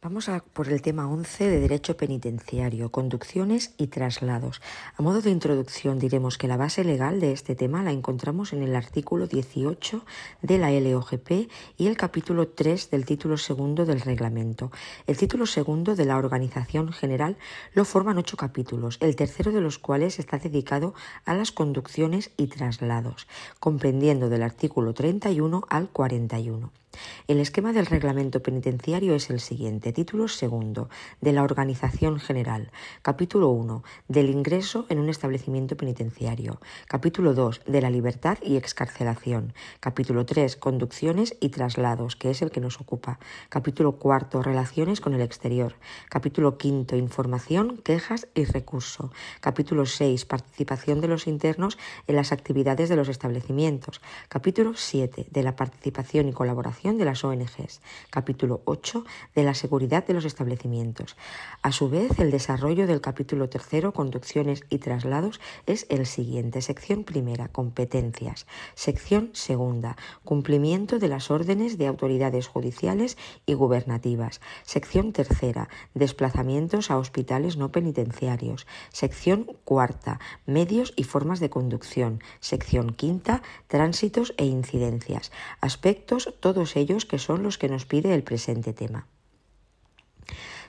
Vamos por el tema 11 de Derecho Penitenciario, conducciones y traslados. A modo de introducción diremos que la base legal de este tema la encontramos en el artículo 18 de la LOGP y el capítulo 3 del título segundo del reglamento. El título segundo de la Organización General lo forman ocho capítulos, el tercero de los cuales está dedicado a las conducciones y traslados, comprendiendo del artículo 31 al 41. El esquema del reglamento penitenciario es el siguiente. Título segundo de la Organización General. Capítulo 1 del ingreso en un establecimiento penitenciario. Capítulo 2 de la libertad y excarcelación. Capítulo 3 conducciones y traslados, que es el que nos ocupa. Capítulo 4 relaciones con el exterior. Capítulo 5 información, quejas y recurso. Capítulo 6 participación de los internos en las actividades de los establecimientos. Capítulo 7 de la participación y colaboración de las ONGs. Capítulo 8 de la seguridad de los establecimientos. A su vez, el desarrollo del capítulo tercero, conducciones y traslados, es el siguiente. Sección primera, competencias. Sección segunda, cumplimiento de las órdenes de autoridades judiciales y gubernativas. Sección tercera, desplazamientos a hospitales no penitenciarios. Sección cuarta, medios y formas de conducción. Sección quinta, tránsitos e incidencias. Aspectos todos ellos que son los que nos pide el presente tema.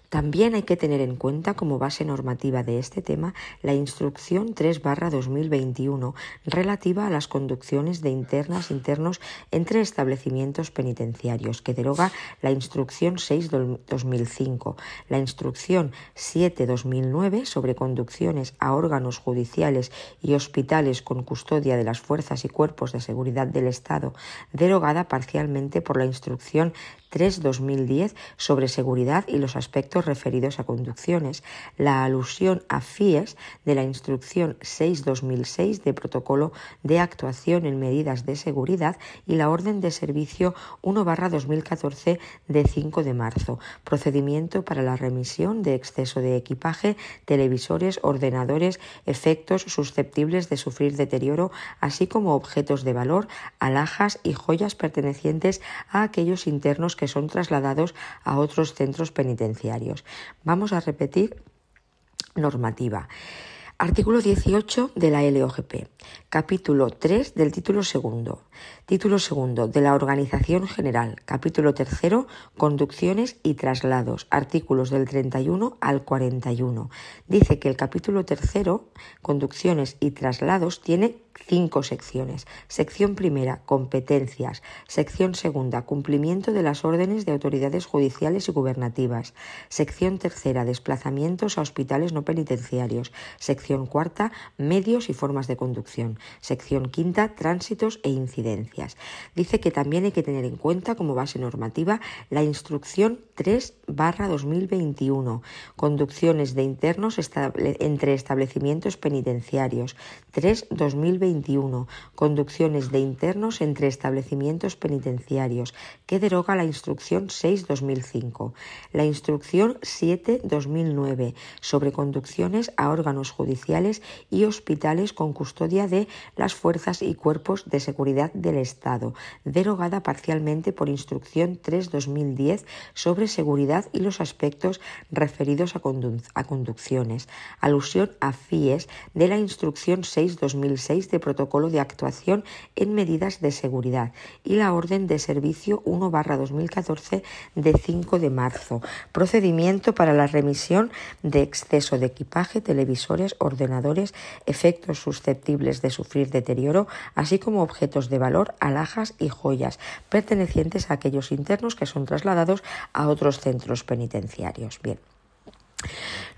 También hay que tener en cuenta como base normativa de este tema la Instrucción 3-2021 relativa a las conducciones de internas internos entre establecimientos penitenciarios, que deroga la Instrucción 6-2005, la Instrucción 7-2009 sobre conducciones a órganos judiciales y hospitales con custodia de las fuerzas y cuerpos de seguridad del Estado, derogada parcialmente por la Instrucción 3-2010 sobre seguridad y los aspectos referidos a conducciones, la alusión a FIES de la Instrucción 6-2006 de Protocolo de Actuación en Medidas de Seguridad y la Orden de Servicio 1-2014 de 5 de marzo, procedimiento para la remisión de exceso de equipaje, televisores, ordenadores, efectos susceptibles de sufrir deterioro, así como objetos de valor, alhajas y joyas pertenecientes a aquellos internos que son trasladados a otros centros penitenciarios. Vamos a repetir normativa. Artículo 18 de la LOGP. Capítulo 3 del título segundo. Título segundo de la Organización General. Capítulo tercero. Conducciones y traslados. Artículos del 31 al 41. Dice que el capítulo tercero, Conducciones y traslados, tiene cinco secciones. Sección primera, competencias. Sección segunda, cumplimiento de las órdenes de autoridades judiciales y gubernativas. Sección tercera, desplazamientos a hospitales no penitenciarios. Sección cuarta, medios y formas de conducción. Sección quinta, tránsitos e incidencias. Dice que también hay que tener en cuenta como base normativa la instrucción 3 barra 2021, conducciones de internos entre establecimientos penitenciarios. 3 2021 conducciones de internos entre establecimientos penitenciarios, que deroga la Instrucción 6-2005, la Instrucción 7-2009 sobre conducciones a órganos judiciales y hospitales con custodia de las fuerzas y cuerpos de seguridad del Estado, derogada parcialmente por Instrucción 3-2010 sobre seguridad y los aspectos referidos a, a conducciones, alusión a FIES de la Instrucción 6-2006 de Protocolo de Actuación en Medidas de Seguridad y la Orden de Servicio 1-2014 de 5 de marzo. Procedimiento para la remisión de exceso de equipaje, televisores, ordenadores, efectos susceptibles de sufrir deterioro, así como objetos de valor, alhajas y joyas pertenecientes a aquellos internos que son trasladados a otros centros penitenciarios. Bien.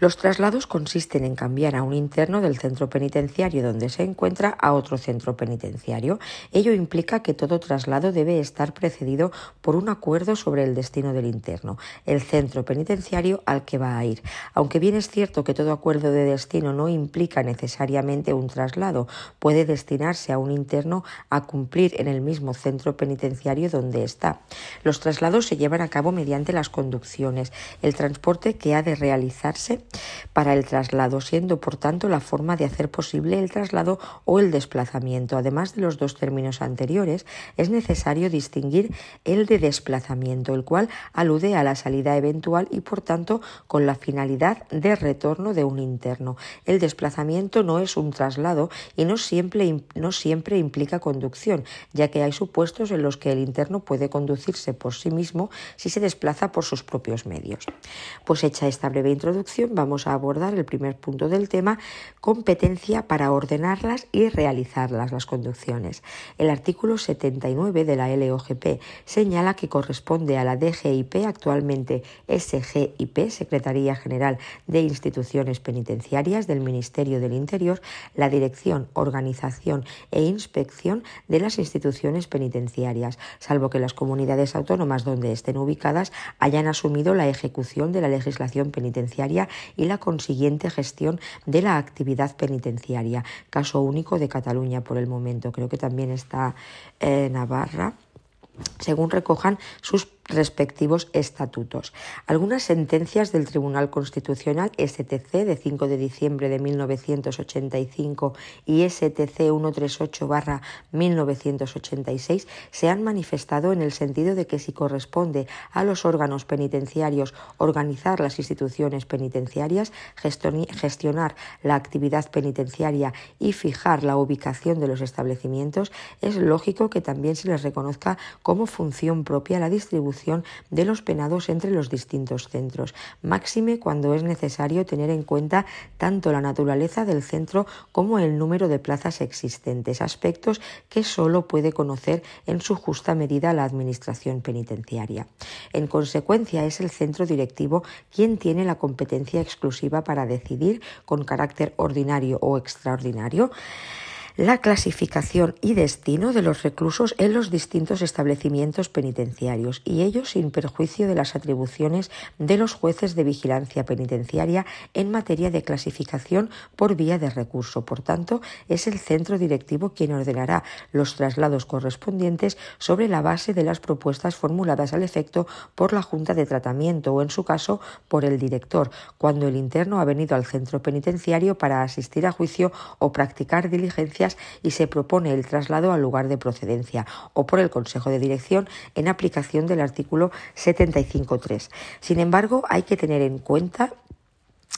Los traslados consisten en cambiar a un interno del centro penitenciario donde se encuentra a otro centro penitenciario. Ello implica que todo traslado debe estar precedido por un acuerdo sobre el destino del interno, el centro penitenciario al que va a ir. Aunque bien es cierto que todo acuerdo de destino no implica necesariamente un traslado, puede destinarse a un interno a cumplir en el mismo centro penitenciario donde está. Los traslados se llevan a cabo mediante las conducciones, el transporte que ha de realizarse para el traslado, siendo por tanto la forma de hacer posible el traslado o el desplazamiento. Además de los dos términos anteriores, es necesario distinguir el de desplazamiento, el cual alude a la salida eventual y por tanto con la finalidad de retorno de un interno. El desplazamiento no es un traslado y no siempre, no siempre implica conducción, ya que hay supuestos en los que el interno puede conducirse por sí mismo si se desplaza por sus propios medios. Pues hecha esta breve introducción, vamos a abordar el primer punto del tema, competencia para ordenarlas y realizarlas, las conducciones. El artículo 79 de la LOGP señala que corresponde a la DGIP, actualmente SGIP, Secretaría General de Instituciones Penitenciarias del Ministerio del Interior, la dirección, organización e inspección de las instituciones penitenciarias, salvo que las comunidades autónomas donde estén ubicadas hayan asumido la ejecución de la legislación penitenciaria y la consiguiente gestión de la actividad penitenciaria. Caso único de Cataluña por el momento. Creo que también está eh, Navarra según recojan sus respectivos estatutos. Algunas sentencias del Tribunal Constitucional STC de 5 de diciembre de 1985 y STC 138-1986 se han manifestado en el sentido de que si corresponde a los órganos penitenciarios organizar las instituciones penitenciarias, gestionar la actividad penitenciaria y fijar la ubicación de los establecimientos, es lógico que también se les reconozca como función propia la distribución de los penados entre los distintos centros, máxime cuando es necesario tener en cuenta tanto la naturaleza del centro como el número de plazas existentes, aspectos que sólo puede conocer en su justa medida la Administración penitenciaria. En consecuencia, es el centro directivo quien tiene la competencia exclusiva para decidir, con carácter ordinario o extraordinario, la clasificación y destino de los reclusos en los distintos establecimientos penitenciarios y ello sin perjuicio de las atribuciones de los jueces de vigilancia penitenciaria en materia de clasificación por vía de recurso. Por tanto, es el centro directivo quien ordenará los traslados correspondientes sobre la base de las propuestas formuladas al efecto por la Junta de Tratamiento o, en su caso, por el director, cuando el interno ha venido al centro penitenciario para asistir a juicio o practicar diligencia y se propone el traslado al lugar de procedencia o por el Consejo de Dirección en aplicación del artículo 75.3. Sin embargo, hay que tener en cuenta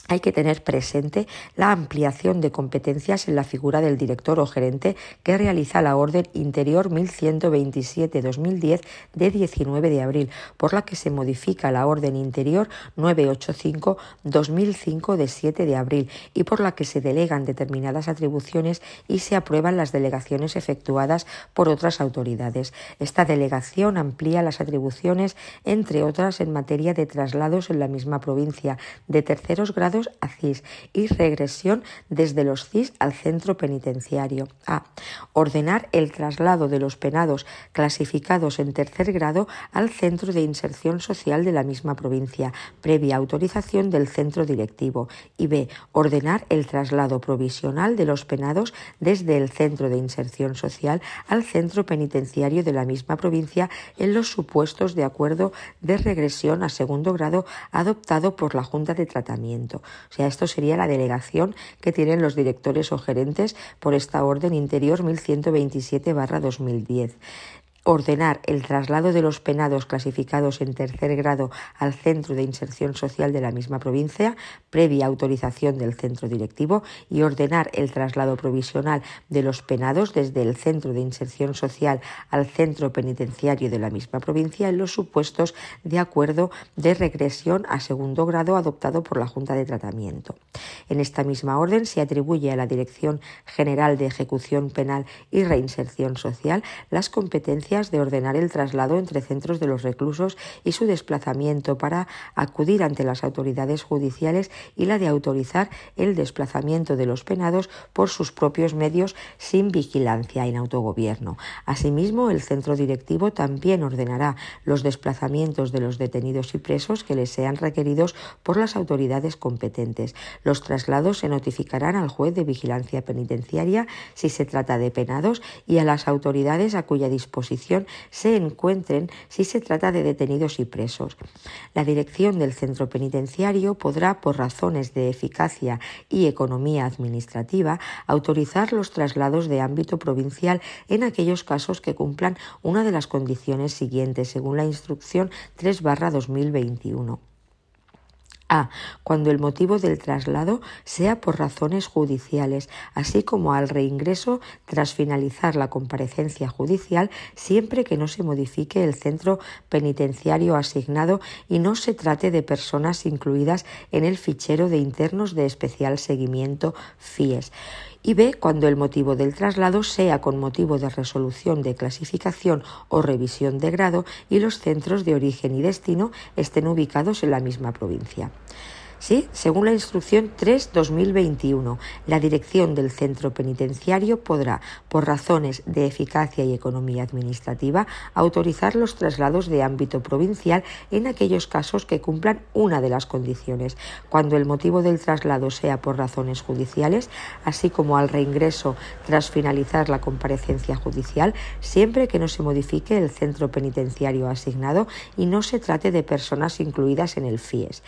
hay que tener presente la ampliación de competencias en la figura del director o gerente que realiza la Orden Interior 1127-2010 de 19 de abril, por la que se modifica la Orden Interior 985-2005 de 7 de abril y por la que se delegan determinadas atribuciones y se aprueban las delegaciones efectuadas por otras autoridades. Esta delegación amplía las atribuciones, entre otras, en materia de traslados en la misma provincia, de terceros grados a CIS y regresión desde los CIS al centro penitenciario. A. Ordenar el traslado de los penados clasificados en tercer grado al centro de inserción social de la misma provincia, previa autorización del centro directivo. Y B. Ordenar el traslado provisional de los penados desde el centro de inserción social al centro penitenciario de la misma provincia en los supuestos de acuerdo de regresión a segundo grado adoptado por la Junta de Tratamiento. O sea, esto sería la delegación que tienen los directores o gerentes por esta orden interior 1127-2010 ordenar el traslado de los penados clasificados en tercer grado al centro de inserción social de la misma provincia, previa autorización del centro directivo, y ordenar el traslado provisional de los penados desde el centro de inserción social al centro penitenciario de la misma provincia en los supuestos de acuerdo de regresión a segundo grado adoptado por la Junta de Tratamiento. En esta misma orden se atribuye a la Dirección General de Ejecución Penal y Reinserción Social las competencias de ordenar el traslado entre centros de los reclusos y su desplazamiento para acudir ante las autoridades judiciales y la de autorizar el desplazamiento de los penados por sus propios medios sin vigilancia en autogobierno. Asimismo, el centro directivo también ordenará los desplazamientos de los detenidos y presos que les sean requeridos por las autoridades competentes. Los traslados se notificarán al juez de vigilancia penitenciaria si se trata de penados y a las autoridades a cuya disposición se encuentren si se trata de detenidos y presos. La dirección del centro penitenciario podrá, por razones de eficacia y economía administrativa, autorizar los traslados de ámbito provincial en aquellos casos que cumplan una de las condiciones siguientes, según la instrucción 3-2021. A. Cuando el motivo del traslado sea por razones judiciales, así como al reingreso tras finalizar la comparecencia judicial, siempre que no se modifique el centro penitenciario asignado y no se trate de personas incluidas en el fichero de internos de especial seguimiento FIES y B cuando el motivo del traslado sea con motivo de resolución de clasificación o revisión de grado y los centros de origen y destino estén ubicados en la misma provincia. Sí, según la instrucción 3-2021, la dirección del centro penitenciario podrá, por razones de eficacia y economía administrativa, autorizar los traslados de ámbito provincial en aquellos casos que cumplan una de las condiciones, cuando el motivo del traslado sea por razones judiciales, así como al reingreso tras finalizar la comparecencia judicial, siempre que no se modifique el centro penitenciario asignado y no se trate de personas incluidas en el FIES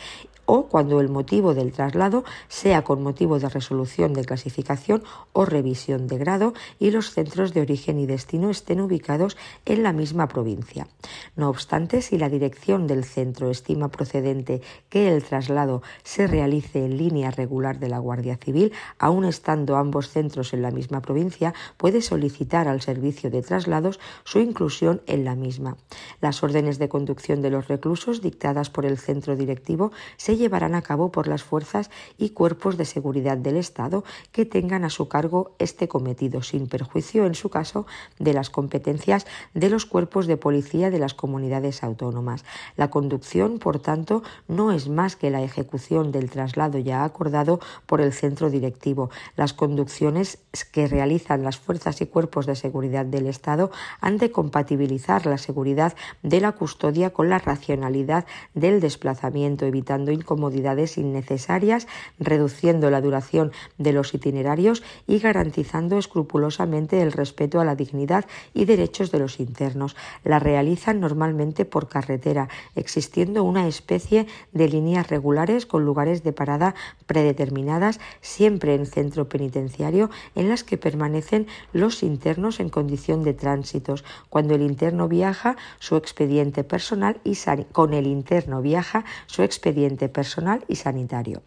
o cuando el motivo del traslado sea con motivo de resolución de clasificación o revisión de grado y los centros de origen y destino estén ubicados en la misma provincia. No obstante, si la dirección del centro estima procedente que el traslado se realice en línea regular de la Guardia Civil, aun estando ambos centros en la misma provincia, puede solicitar al servicio de traslados su inclusión en la misma. Las órdenes de conducción de los reclusos dictadas por el centro directivo se llevarán a cabo por las fuerzas y cuerpos de seguridad del Estado que tengan a su cargo este cometido, sin perjuicio, en su caso, de las competencias de los cuerpos de policía de las comunidades autónomas. La conducción, por tanto, no es más que la ejecución del traslado ya acordado por el centro directivo. Las conducciones que realizan las fuerzas y cuerpos de seguridad del Estado han de compatibilizar la seguridad de la custodia con la racionalidad del desplazamiento, evitando comodidades innecesarias, reduciendo la duración de los itinerarios y garantizando escrupulosamente el respeto a la dignidad y derechos de los internos. La realizan normalmente por carretera, existiendo una especie de líneas regulares con lugares de parada predeterminadas, siempre en centro penitenciario, en las que permanecen los internos en condición de tránsitos. Cuando el interno viaja, su expediente personal y con el interno viaja su expediente personal y sanitario.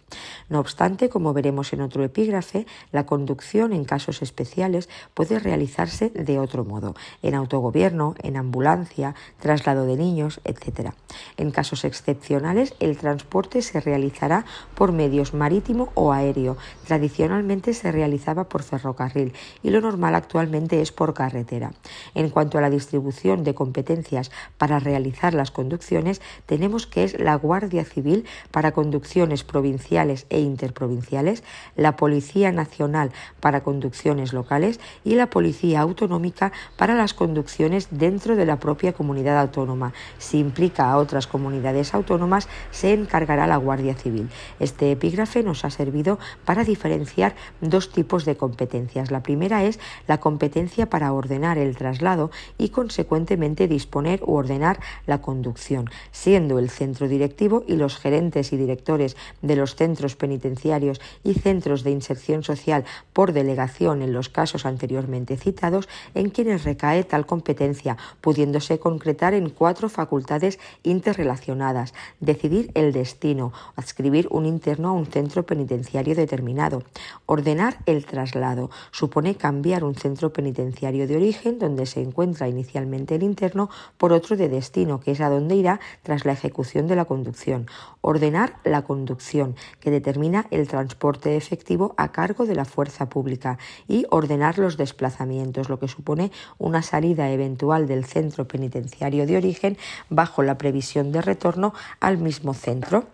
No obstante, como veremos en otro epígrafe, la conducción en casos especiales puede realizarse de otro modo, en autogobierno, en ambulancia, traslado de niños, etc. En casos excepcionales, el transporte se realizará por medios marítimo o aéreo. Tradicionalmente se realizaba por ferrocarril y lo normal actualmente es por carretera. En cuanto a la distribución de competencias para realizar las conducciones, tenemos que es la Guardia Civil conducciones provinciales e interprovinciales, la Policía Nacional para conducciones locales y la Policía Autonómica para las conducciones dentro de la propia comunidad autónoma. Si implica a otras comunidades autónomas, se encargará la Guardia Civil. Este epígrafe nos ha servido para diferenciar dos tipos de competencias. La primera es la competencia para ordenar el traslado y consecuentemente disponer u ordenar la conducción, siendo el centro directivo y los gerentes y directores de los centros penitenciarios y centros de inserción social por delegación en los casos anteriormente citados, en quienes recae tal competencia, pudiéndose concretar en cuatro facultades interrelacionadas, decidir el destino, adscribir un interno a un centro penitenciario determinado, ordenar el traslado, supone cambiar un centro penitenciario de origen donde se encuentra inicialmente el interno por otro de destino, que es a donde irá tras la ejecución de la conducción, ordenar la conducción, que determina el transporte efectivo a cargo de la fuerza pública, y ordenar los desplazamientos, lo que supone una salida eventual del centro penitenciario de origen bajo la previsión de retorno al mismo centro.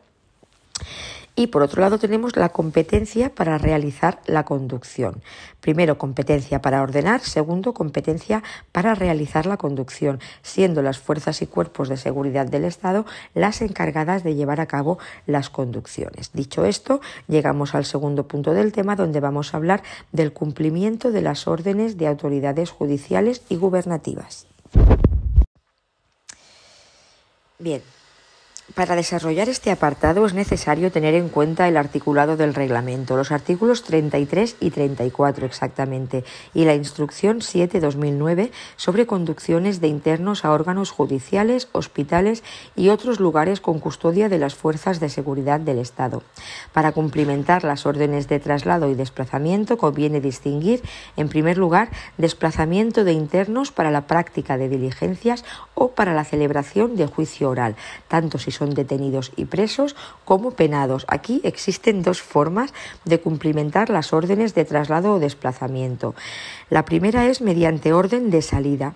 Y por otro lado tenemos la competencia para realizar la conducción. Primero, competencia para ordenar. Segundo, competencia para realizar la conducción, siendo las fuerzas y cuerpos de seguridad del Estado las encargadas de llevar a cabo las conducciones. Dicho esto, llegamos al segundo punto del tema donde vamos a hablar del cumplimiento de las órdenes de autoridades judiciales y gubernativas. Bien, para desarrollar este apartado es necesario tener en cuenta el articulado del reglamento, los artículos 33 y 34 exactamente, y la instrucción 7-2009 sobre conducciones de internos a órganos judiciales, hospitales y otros lugares con custodia de las fuerzas de seguridad del Estado. Para cumplimentar las órdenes de traslado y desplazamiento conviene distinguir, en primer lugar, desplazamiento de internos para la práctica de diligencias o para la celebración de juicio oral, tanto si son detenidos y presos como penados. Aquí existen dos formas de cumplimentar las órdenes de traslado o desplazamiento. La primera es mediante orden de salida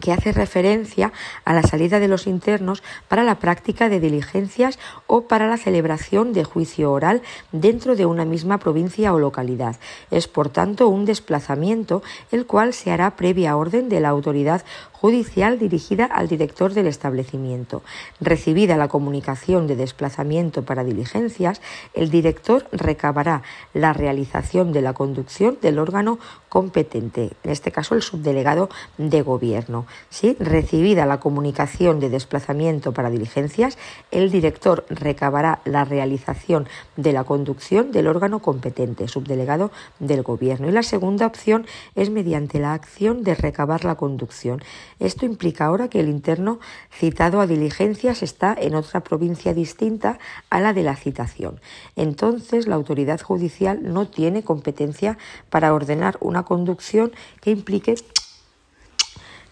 que hace referencia a la salida de los internos para la práctica de diligencias o para la celebración de juicio oral dentro de una misma provincia o localidad. Es, por tanto, un desplazamiento el cual se hará previa orden de la autoridad judicial dirigida al director del establecimiento. Recibida la comunicación de desplazamiento para diligencias, el director recabará la realización de la conducción del órgano competente, en este caso el subdelegado de gobierno. ¿sí? Recibida la comunicación de desplazamiento para diligencias, el director recabará la realización de la conducción del órgano competente, subdelegado del gobierno. Y la segunda opción es mediante la acción de recabar la conducción. Esto implica ahora que el interno citado a diligencias está en otra provincia distinta a la de la citación. Entonces, la autoridad judicial no tiene competencia para ordenar una conducción que implique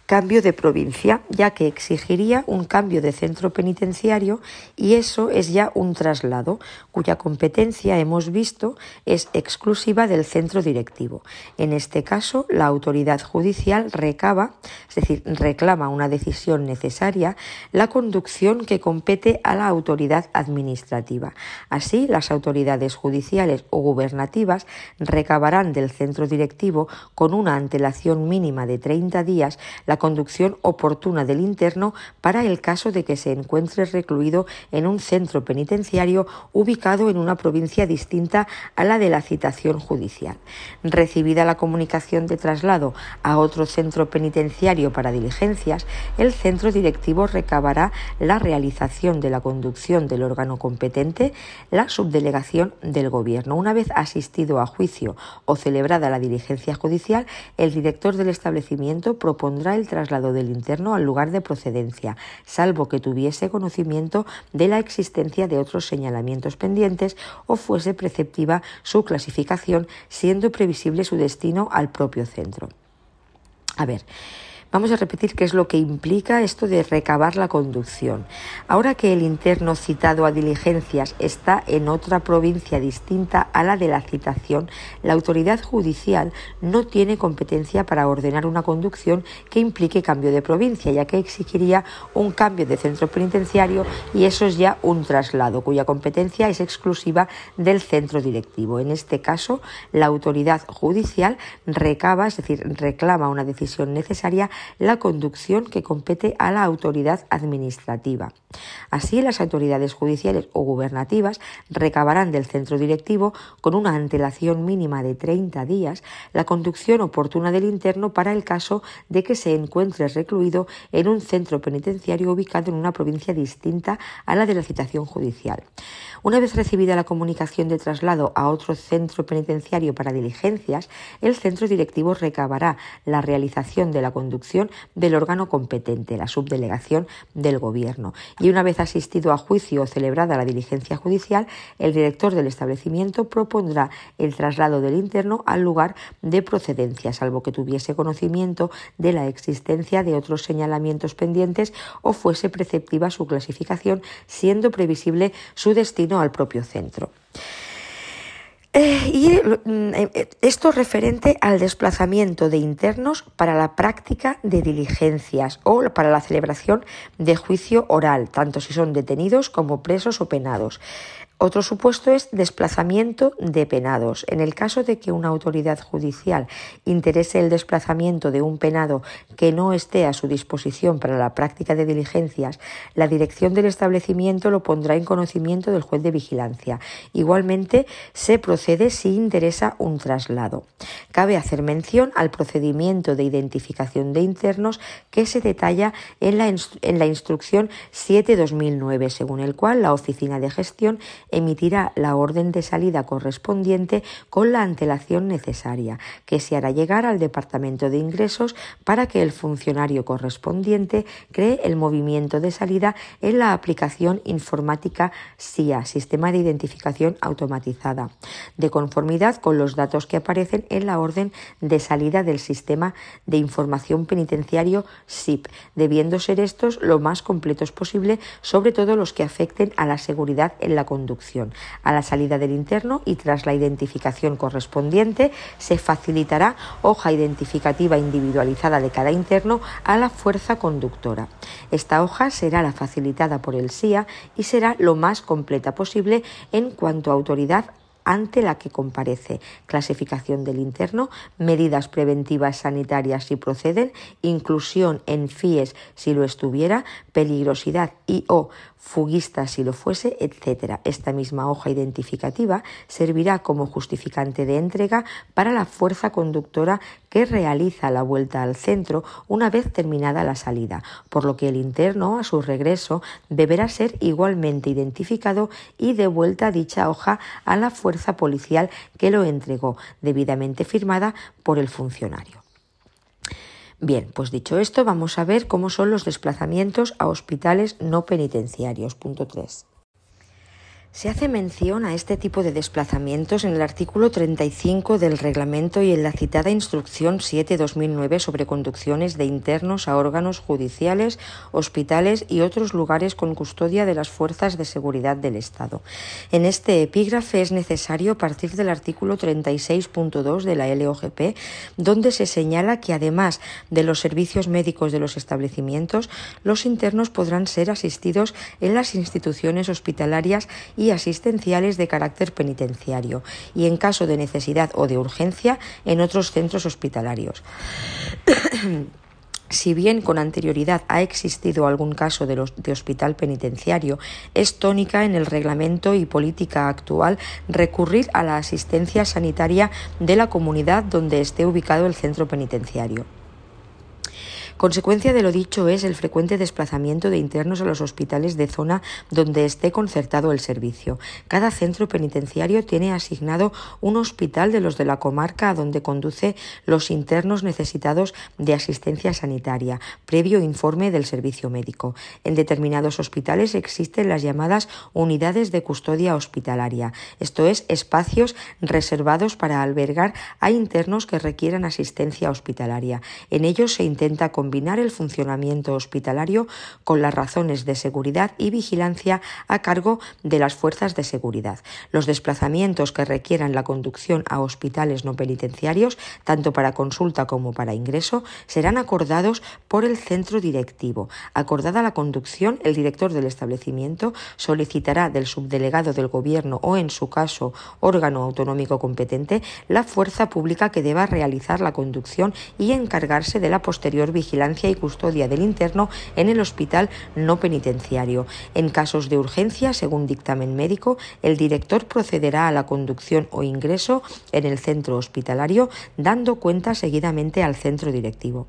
cambio de provincia, ya que exigiría un cambio de centro penitenciario y eso es ya un traslado, cuya competencia hemos visto es exclusiva del centro directivo. En este caso, la autoridad judicial recaba, es decir, reclama una decisión necesaria, la conducción que compete a la autoridad administrativa. Así, las autoridades judiciales o gubernativas recabarán del centro directivo con una antelación mínima de 30 días la conducción oportuna del interno para el caso de que se encuentre recluido en un centro penitenciario ubicado en una provincia distinta a la de la citación judicial. Recibida la comunicación de traslado a otro centro penitenciario para diligencias, el centro directivo recabará la realización de la conducción del órgano competente, la subdelegación del Gobierno. Una vez asistido a juicio o celebrada la diligencia judicial, el director del establecimiento propondrá el traslado del interno al lugar de procedencia, salvo que tuviese conocimiento de la existencia de otros señalamientos pendientes o fuese preceptiva su clasificación, siendo previsible su destino al propio centro. A ver, Vamos a repetir qué es lo que implica esto de recabar la conducción. Ahora que el interno citado a diligencias está en otra provincia distinta a la de la citación, la autoridad judicial no tiene competencia para ordenar una conducción que implique cambio de provincia, ya que exigiría un cambio de centro penitenciario y eso es ya un traslado, cuya competencia es exclusiva del centro directivo. En este caso, la autoridad judicial recaba, es decir, reclama una decisión necesaria la conducción que compete a la autoridad administrativa. Así, las autoridades judiciales o gubernativas recabarán del centro directivo, con una antelación mínima de 30 días, la conducción oportuna del interno para el caso de que se encuentre recluido en un centro penitenciario ubicado en una provincia distinta a la de la citación judicial. Una vez recibida la comunicación de traslado a otro centro penitenciario para diligencias, el centro directivo recabará la realización de la conducción del órgano competente, la subdelegación del Gobierno. Y una vez asistido a juicio o celebrada la diligencia judicial, el director del establecimiento propondrá el traslado del interno al lugar de procedencia, salvo que tuviese conocimiento de la existencia de otros señalamientos pendientes o fuese preceptiva su clasificación, siendo previsible su destino al propio centro. Eh, y mm, eh, esto referente al desplazamiento de internos para la práctica de diligencias o para la celebración de juicio oral, tanto si son detenidos como presos o penados. Otro supuesto es desplazamiento de penados. En el caso de que una autoridad judicial interese el desplazamiento de un penado que no esté a su disposición para la práctica de diligencias, la dirección del establecimiento lo pondrá en conocimiento del juez de vigilancia. Igualmente, se procede si interesa un traslado. Cabe hacer mención al procedimiento de identificación de internos que se detalla en la, instrucción 7-2009, según el cual la Oficina de Gestión emitirá la orden de salida correspondiente con la antelación necesaria, que se hará llegar al Departamento de Ingresos para que el funcionario correspondiente cree el movimiento de salida en la aplicación informática SIA, Sistema de Identificación Automatizada, de conformidad con los datos que aparecen en la orden de salida del Sistema de Información Penitenciario SIP, debiendo ser estos lo más completos posible, sobre todo los que afecten a la seguridad en la conducta a la salida del interno y tras la identificación correspondiente se facilitará hoja identificativa individualizada de cada interno a la fuerza conductora. Esta hoja será la facilitada por el SIA y será lo más completa posible en cuanto a autoridad ante la que comparece, clasificación del interno, medidas preventivas sanitarias si proceden, inclusión en FIES si lo estuviera, peligrosidad y o fuguista si lo fuese, etc. Esta misma hoja identificativa servirá como justificante de entrega para la fuerza conductora que realiza la vuelta al centro una vez terminada la salida, por lo que el interno, a su regreso, deberá ser igualmente identificado y devuelta dicha hoja a la fuerza policial que lo entregó, debidamente firmada por el funcionario. Bien, pues dicho esto, vamos a ver cómo son los desplazamientos a hospitales no penitenciarios. Punto 3. Se hace mención a este tipo de desplazamientos en el artículo 35 del reglamento y en la citada Instrucción 7-2009 sobre conducciones de internos a órganos judiciales, hospitales y otros lugares con custodia de las fuerzas de seguridad del Estado. En este epígrafe es necesario partir del artículo 36.2 de la LOGP, donde se señala que además de los servicios médicos de los establecimientos, los internos podrán ser asistidos en las instituciones hospitalarias y asistenciales de carácter penitenciario y, en caso de necesidad o de urgencia, en otros centros hospitalarios. Si bien con anterioridad ha existido algún caso de, hospital penitenciario, es tónica en el reglamento y política actual recurrir a la asistencia sanitaria de la comunidad donde esté ubicado el centro penitenciario. Consecuencia de lo dicho es el frecuente desplazamiento de internos a los hospitales de zona donde esté concertado el servicio. Cada centro penitenciario tiene asignado un hospital de los de la comarca a donde conduce los internos necesitados de asistencia sanitaria, previo informe del servicio médico. En determinados hospitales existen las llamadas unidades de custodia hospitalaria, esto es, espacios reservados para albergar a internos que requieran asistencia hospitalaria. En ellos se intenta combinar el funcionamiento hospitalario con las razones de seguridad y vigilancia a cargo de las fuerzas de seguridad. Los desplazamientos que requieran la conducción a hospitales no penitenciarios, tanto para consulta como para ingreso, serán acordados por el centro directivo. Acordada la conducción, el director del establecimiento solicitará del subdelegado del Gobierno o, en su caso, órgano autonómico competente, la fuerza pública que deba realizar la conducción y encargarse de la posterior vigilancia y custodia del interno en el hospital no penitenciario. En casos de urgencia, según dictamen médico, el director procederá a la conducción o ingreso en el centro hospitalario, dando cuenta seguidamente al centro directivo.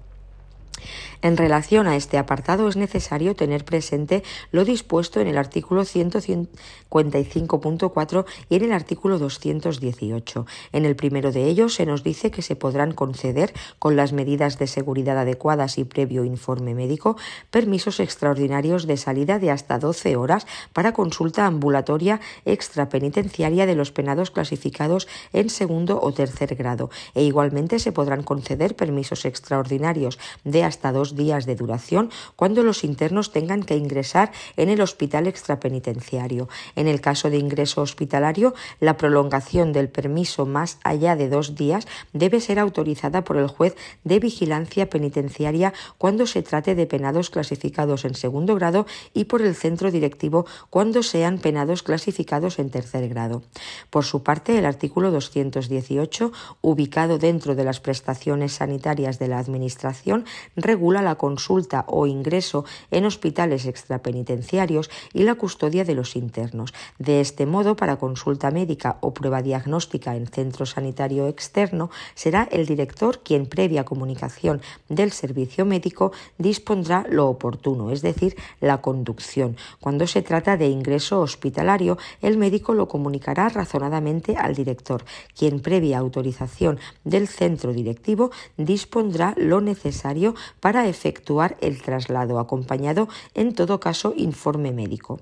En relación a este apartado es necesario tener presente lo dispuesto en el artículo 155.4 y en el artículo 218. En el primero de ellos se nos dice que se podrán conceder, con las medidas de seguridad adecuadas y previo informe médico, permisos extraordinarios de salida de hasta 12 horas para consulta ambulatoria extrapenitenciaria de los penados clasificados en segundo o tercer grado e igualmente se podrán conceder permisos extraordinarios de hasta dos días de duración cuando los internos tengan que ingresar en el hospital extrapenitenciario. En el caso de ingreso hospitalario, la prolongación del permiso más allá de dos días debe ser autorizada por el juez de vigilancia penitenciaria cuando se trate de penados clasificados en segundo grado y por el centro directivo cuando sean penados clasificados en tercer grado. Por su parte, el artículo 218, ubicado dentro de las prestaciones sanitarias de la Administración, regula la consulta o ingreso en hospitales extrapenitenciarios y la custodia de los internos. De este modo, para consulta médica o prueba diagnóstica en centro sanitario externo, será el director quien, previa comunicación del servicio médico, dispondrá lo oportuno, es decir, la conducción. Cuando se trata de ingreso hospitalario, el médico lo comunicará razonadamente al director, quien, previa autorización del centro directivo, dispondrá lo necesario para efectuar el traslado, acompañado en todo caso informe médico.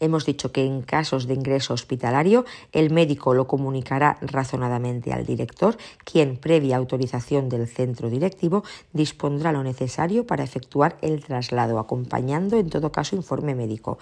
Hemos dicho que en casos de ingreso hospitalario el médico lo comunicará razonadamente al director, quien, previa autorización del centro directivo, dispondrá lo necesario para efectuar el traslado, acompañando en todo caso informe médico.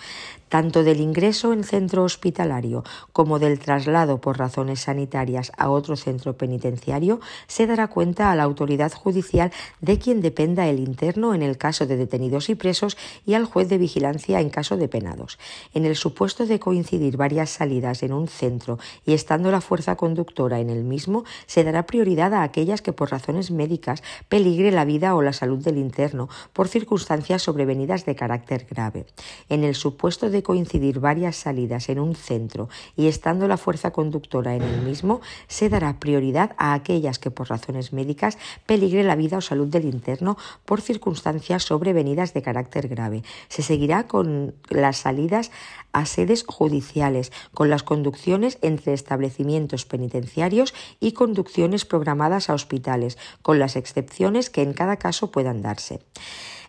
Tanto del ingreso en centro hospitalario como del traslado por razones sanitarias a otro centro penitenciario se dará cuenta a la autoridad judicial de quien dependa el interno en el caso de detenidos y presos y al juez de vigilancia en caso de penados. En el supuesto de coincidir varias salidas en un centro y estando la fuerza conductora en el mismo, se dará prioridad a aquellas que por razones médicas peligre la vida o la salud del interno por circunstancias sobrevenidas de carácter grave. En el supuesto de coincidir varias salidas en un centro y estando la fuerza conductora en el mismo, se dará prioridad a aquellas que por razones médicas peligre la vida o salud del interno por circunstancias sobrevenidas de carácter grave. Se seguirá con las salidas a sedes judiciales, con las conducciones entre establecimientos penitenciarios y conducciones programadas a hospitales, con las excepciones que en cada caso puedan darse.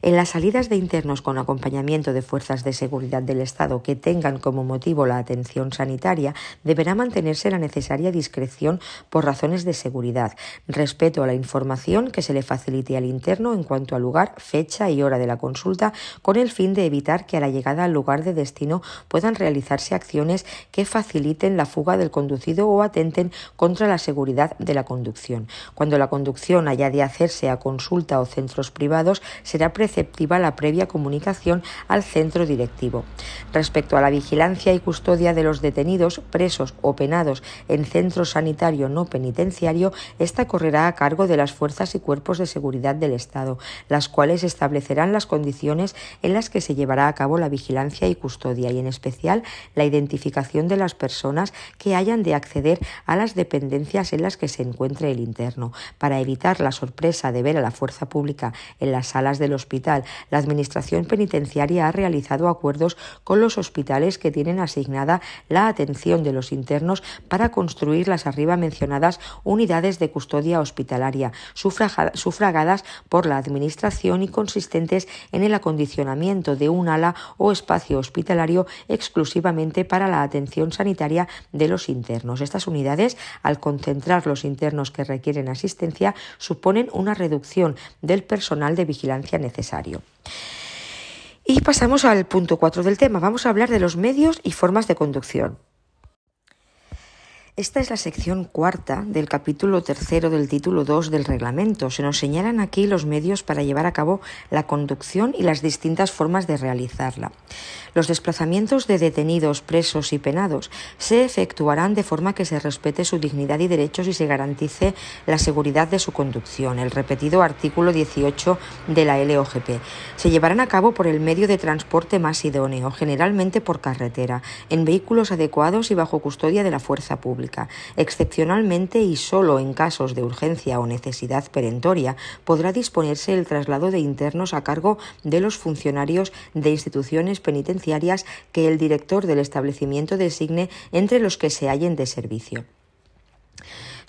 En las salidas de internos con acompañamiento de fuerzas de seguridad del Estado que tengan como motivo la atención sanitaria, deberá mantenerse la necesaria discreción por razones de seguridad, respeto a la información que se le facilite al interno en cuanto al lugar, fecha y hora de la consulta, con el fin de evitar que a la llegada al lugar de destino puedan realizarse acciones que faciliten la fuga del conducido o atenten contra la seguridad de la conducción. Cuando la conducción haya de hacerse a consulta o centros privados, será preceptiva la previa comunicación al centro directivo. Respecto a la vigilancia y custodia de los detenidos, presos o penados en centro sanitario no penitenciario, esta correrá a cargo de las fuerzas y cuerpos de seguridad del Estado, las cuales establecerán las condiciones en las que se llevará a cabo la vigilancia y custodia y en especial la identificación de las personas que hayan de acceder a las dependencias en las que se encuentre el interno, para evitar la sorpresa de ver a la fuerza pública en las salas del hospital la Administración Penitenciaria ha realizado acuerdos con los hospitales que tienen asignada la atención de los internos para construir las arriba mencionadas unidades de custodia hospitalaria, sufragadas por la Administración y consistentes en el acondicionamiento de un ala o espacio hospitalario exclusivamente para la atención sanitaria de los internos. Estas unidades, al concentrar los internos que requieren asistencia, suponen una reducción del personal de vigilancia Y pasamos al punto 4 del tema. Vamos a hablar de los medios y formas de conducción. Esta es la sección cuarta del capítulo tercero del título 2 del reglamento. Se nos señalan aquí los medios para llevar a cabo la conducción y las distintas formas de realizarla. Los desplazamientos de detenidos, presos y penados se efectuarán de forma que se respete su dignidad y derechos y se garantice la seguridad de su conducción. El repetido artículo 18 de la LOGP. Se llevarán a cabo por el medio de transporte más idóneo, generalmente por carretera, en vehículos adecuados y bajo custodia de la fuerza pública. Excepcionalmente y solo en casos de urgencia o necesidad perentoria podrá disponerse el traslado de internos a cargo de los funcionarios de instituciones penitenciarias que el director del establecimiento designe entre los que se hallen de servicio.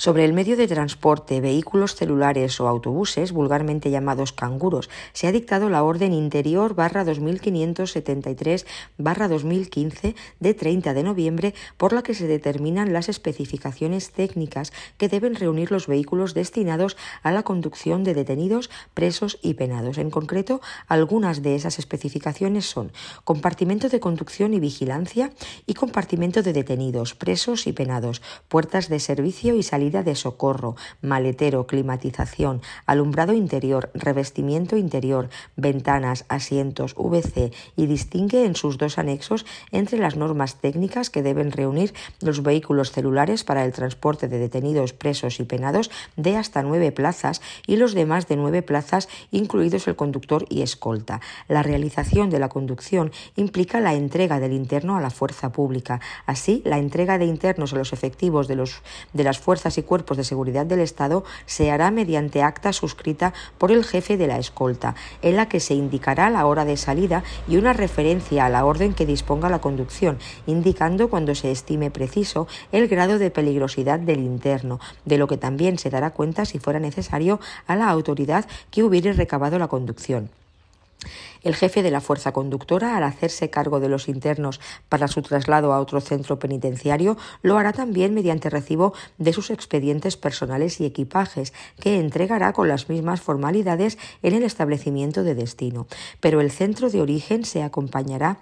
Sobre el medio de transporte, vehículos celulares o autobuses, vulgarmente llamados canguros, se ha dictado la Orden Interior barra 2573 barra 2015 de 30 de noviembre por la que se determinan las especificaciones técnicas que deben reunir los vehículos destinados a la conducción de detenidos, presos y penados. En concreto, algunas de esas especificaciones son compartimento de conducción y vigilancia y compartimento de detenidos, presos y penados, puertas de servicio y salida de socorro, maletero, climatización, alumbrado interior, revestimiento interior, ventanas, asientos, VC y distingue en sus dos anexos entre las normas técnicas que deben reunir los vehículos celulares para el transporte de detenidos, presos y penados de hasta nueve plazas y los demás de nueve plazas, incluidos el conductor y escolta. La realización de la conducción implica la entrega del interno a la fuerza pública. Así, la entrega de internos a los efectivos de, los, de las fuerzas cuerpos de seguridad del Estado se hará mediante acta suscrita por el jefe de la escolta, en la que se indicará la hora de salida y una referencia a la orden que disponga la conducción, indicando cuando se estime preciso el grado de peligrosidad del interno, de lo que también se dará cuenta si fuera necesario a la autoridad que hubiere recabado la conducción. El jefe de la fuerza conductora, al hacerse cargo de los internos para su traslado a otro centro penitenciario, lo hará también mediante recibo de sus expedientes personales y equipajes, que entregará con las mismas formalidades en el establecimiento de destino. Pero el centro de origen se acompañará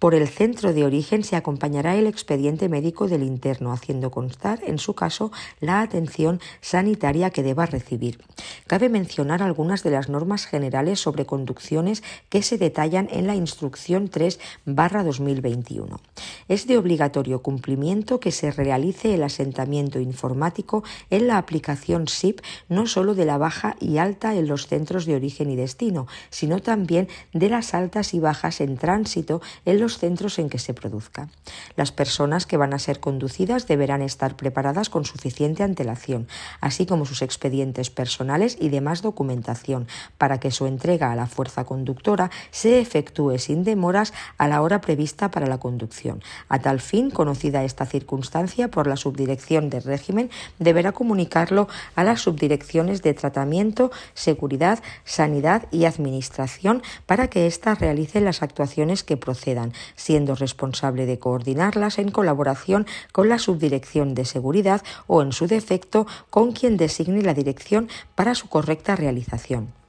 por el centro de origen se acompañará el expediente médico del interno, haciendo constar, en su caso, la atención sanitaria que deba recibir. Cabe mencionar algunas de las normas generales sobre conducciones que se detallan en la Instrucción 3 2021. Es de obligatorio cumplimiento que se realice el asentamiento informático en la aplicación SIP no solo de la baja y alta en los centros de origen y destino, sino también de las altas y bajas en tránsito en los centros en que se produzca. Las personas que van a ser conducidas deberán estar preparadas con suficiente antelación, así como sus expedientes personales y demás documentación, para que su entrega a la fuerza conductora se efectúe sin demoras a la hora prevista para la conducción. A tal fin, conocida esta circunstancia por la subdirección de régimen, deberá comunicarlo a las subdirecciones de tratamiento, seguridad, sanidad y administración para que éstas realicen las actuaciones que procedan, siendo responsable de coordinarlas en colaboración con la Subdirección de Seguridad o, en su defecto, con quien designe la dirección para su correcta realización.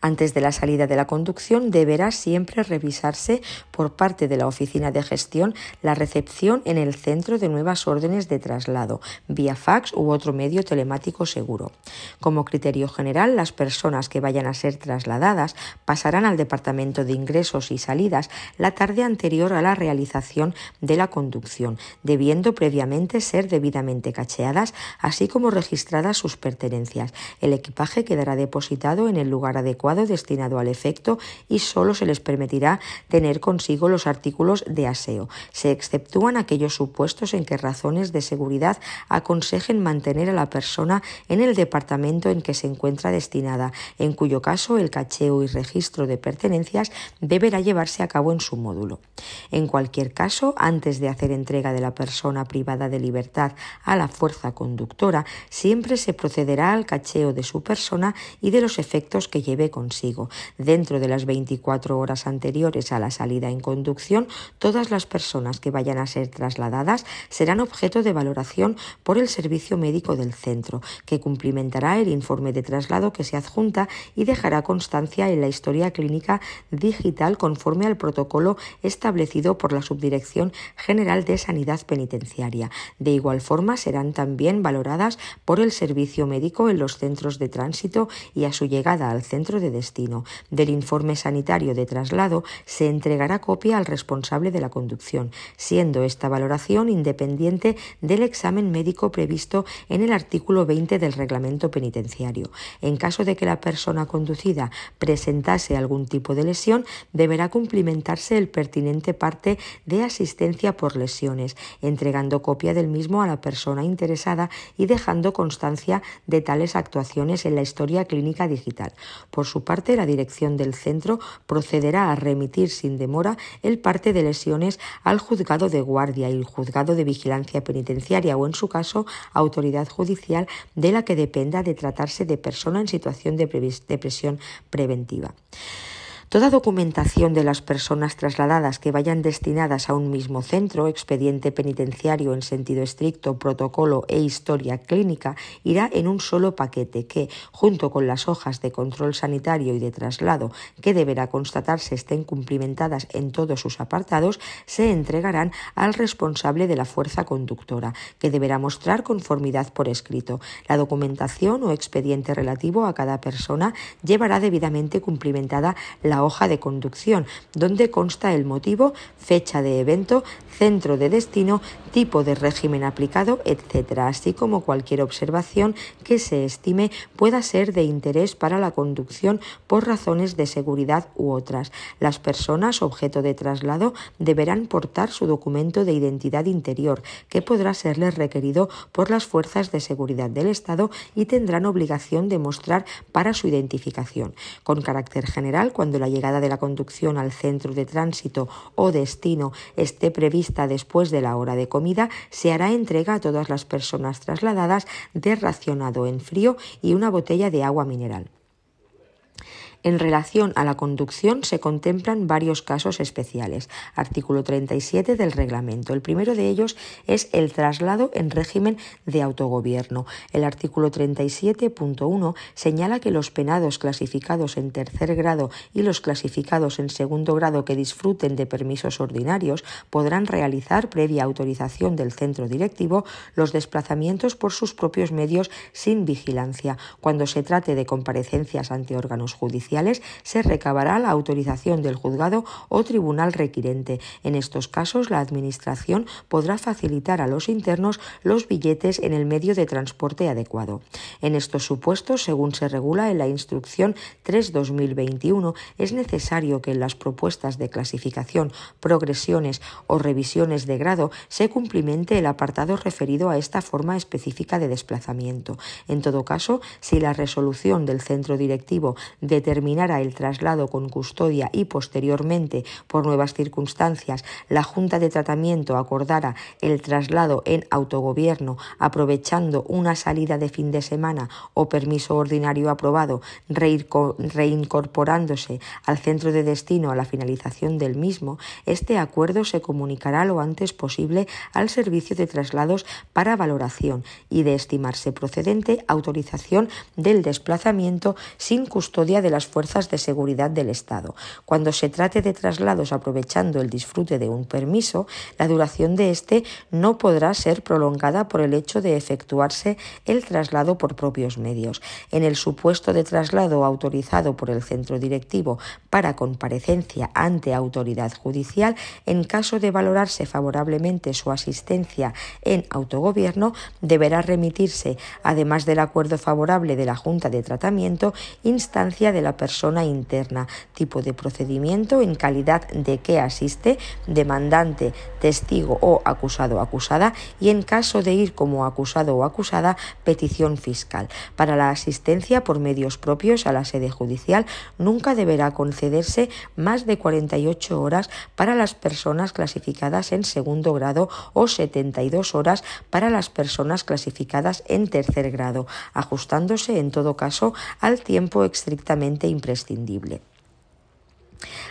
Antes de la salida de la conducción deberá siempre revisarse por parte de la Oficina de Gestión la recepción en el centro de nuevas órdenes de traslado, vía fax u otro medio telemático seguro. Como criterio general, las personas que vayan a ser trasladadas pasarán al Departamento de Ingresos y Salidas la tarde anterior a la realización de la conducción, debiendo previamente ser debidamente cacheadas, así como registradas sus pertenencias. El equipaje quedará depositado en el lugar adecuado destinado al efecto y solo se les permitirá tener consigo los artículos de aseo. Se exceptúan aquellos supuestos en que razones de seguridad aconsejen mantener a la persona en el departamento en que se encuentra destinada, en cuyo caso el cacheo y registro de pertenencias deberá llevarse a cabo en su módulo. En cualquier caso, antes de hacer entrega de la persona privada de libertad a la fuerza conductora, siempre se procederá al cacheo de su persona y de los efectos que lleve consigo. Dentro de las 24 horas anteriores a la salida en conducción, todas las personas que vayan a ser trasladadas serán objeto de valoración por el servicio médico del centro, que cumplimentará el informe de traslado que se adjunta y dejará constancia en la historia clínica digital conforme al protocolo establecido por la Subdirección General de Sanidad Penitenciaria. De igual forma, serán también valoradas por el servicio médico en los centros de tránsito y a su llegada al centro de destino. Del informe sanitario de traslado se entregará copia al responsable de la conducción, siendo esta valoración independiente del examen médico previsto en el artículo 20 del reglamento penitenciario. En caso de que la persona conducida presentase algún tipo de lesión, deberá cumplimentarse el pertinente parte de asistencia por lesiones, entregando copia del mismo a la persona interesada y dejando constancia de tales actuaciones en la historia clínica digital. Por su parte, la dirección del centro procederá a remitir sin demora el parte de lesiones al juzgado de guardia y el juzgado de vigilancia penitenciaria o, en su caso, autoridad judicial de la que dependa de tratarse de persona en situación de, presión preventiva. Toda documentación de las personas trasladadas que vayan destinadas a un mismo centro, expediente penitenciario en sentido estricto, protocolo e historia clínica, irá en un solo paquete que, junto con las hojas de control sanitario y de traslado que deberá constatarse estén cumplimentadas en todos sus apartados, se entregarán al responsable de la fuerza conductora, que deberá mostrar conformidad por escrito. La documentación o expediente relativo a cada persona llevará debidamente cumplimentada la hoja de conducción, donde consta el motivo, fecha de evento, centro de destino, tipo de régimen aplicado, etc., así como cualquier observación que se estime pueda ser de interés para la conducción por razones de seguridad u otras. Las personas objeto de traslado deberán portar su documento de identidad interior, que podrá serles requerido por las fuerzas de seguridad del Estado y tendrán obligación de mostrar para su identificación. Con carácter general, cuando la llegada de la conducción al centro de tránsito o destino esté prevista después de la hora de comida, se hará entrega a todas las personas trasladadas de racionado en frío y una botella de agua mineral. En relación a la conducción se contemplan varios casos especiales. Artículo 37 del reglamento. El primero de ellos es el traslado en régimen de autogobierno. El artículo 37.1 señala que los penados clasificados en tercer grado y los clasificados en segundo grado que disfruten de permisos ordinarios podrán realizar, previa autorización del centro directivo, los desplazamientos por sus propios medios sin vigilancia, cuando se trate de comparecencias ante órganos judiciales se recabará la autorización del juzgado o tribunal requirente. En estos casos, la Administración podrá facilitar a los internos los billetes en el medio de transporte adecuado. En estos supuestos, según se regula en la Instrucción 3-2021, es necesario que en las propuestas de clasificación, progresiones o revisiones de grado se cumplimente el apartado referido a esta forma específica de desplazamiento. En todo caso, si la resolución del centro directivo determina terminara el traslado con custodia y posteriormente, por nuevas circunstancias, la Junta de Tratamiento acordara el traslado en autogobierno aprovechando una salida de fin de semana o permiso ordinario aprobado, reincorporándose al centro de destino a la finalización del mismo, este acuerdo se comunicará lo antes posible al servicio de traslados para valoración y de estimarse procedente autorización del desplazamiento sin custodia de las fuerzas de seguridad del Estado. Cuando se trate de traslados aprovechando el disfrute de un permiso, la duración de éste no podrá ser prolongada por el hecho de efectuarse el traslado por propios medios. En el supuesto de traslado autorizado por el centro directivo para comparecencia ante autoridad judicial, en caso de valorarse favorablemente su asistencia en autogobierno, deberá remitirse, además del acuerdo favorable de la Junta de Tratamiento, instancia de la persona interna, tipo de procedimiento en calidad de que asiste, demandante, testigo o acusado o acusada y en caso de ir como acusado o acusada, petición fiscal. Para la asistencia por medios propios a la sede judicial nunca deberá concederse más de 48 horas para las personas clasificadas en segundo grado o 72 horas para las personas clasificadas en tercer grado, ajustándose en todo caso al tiempo estrictamente imprescindible.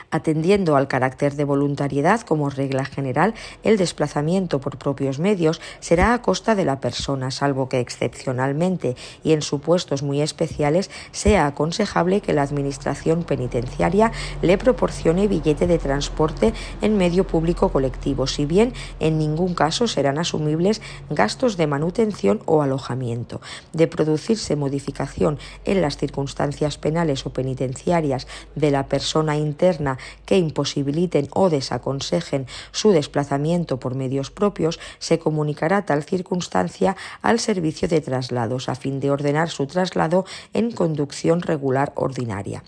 Atendiendo al carácter de voluntariedad como regla general, el desplazamiento por propios medios será a costa de la persona, salvo que excepcionalmente y en supuestos muy especiales sea aconsejable que la Administración penitenciaria le proporcione billete de transporte en medio público colectivo, si bien en ningún caso serán asumibles gastos de manutención o alojamiento. De producirse modificación en las circunstancias penales o penitenciarias de la persona interna que imposibiliten o desaconsejen su desplazamiento por medios propios, se comunicará tal circunstancia al servicio de traslados a fin de ordenar su traslado en conducción regular ordinaria.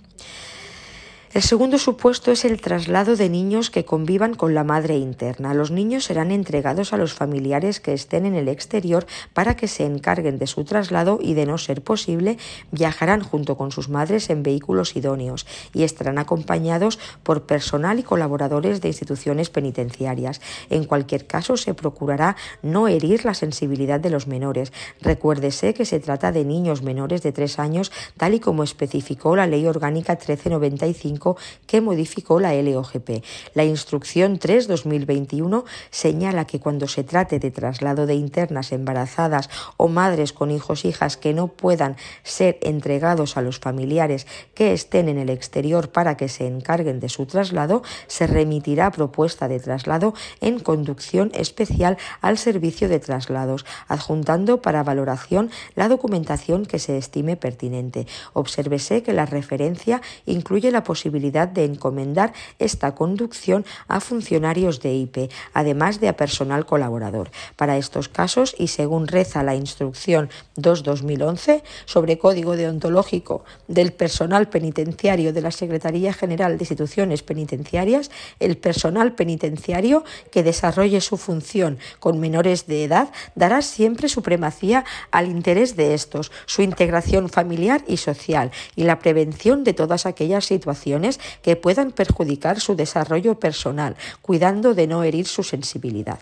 El segundo supuesto es el traslado de niños que convivan con la madre interna. Los niños serán entregados a los familiares que estén en el exterior para que se encarguen de su traslado y, de no ser posible, viajarán junto con sus madres en vehículos idóneos y estarán acompañados por personal y colaboradores de instituciones penitenciarias. En cualquier caso, se procurará no herir la sensibilidad de los menores. Recuérdese que se trata de niños menores de tres años, tal y como especificó la Ley Orgánica 1395 que modificó la LOGP. La instrucción 3-2021 señala que cuando se trate de traslado de internas embarazadas o madres con hijos hijas que no puedan ser entregados a los familiares que estén en el exterior para que se encarguen de su traslado, se remitirá propuesta de traslado en conducción especial al servicio de traslados, adjuntando para valoración la documentación que se estime pertinente. Obsérvese que la referencia incluye la posibilidad de encomendar esta conducción a funcionarios de IP, además de a personal colaborador. Para estos casos, y según reza la instrucción 2-2011 sobre código deontológico del personal penitenciario de la Secretaría General de Instituciones Penitenciarias, el personal penitenciario que desarrolle su función con menores de edad dará siempre supremacía al interés de estos, su integración familiar y social y la prevención de todas aquellas situaciones que puedan perjudicar su desarrollo personal, cuidando de no herir su sensibilidad.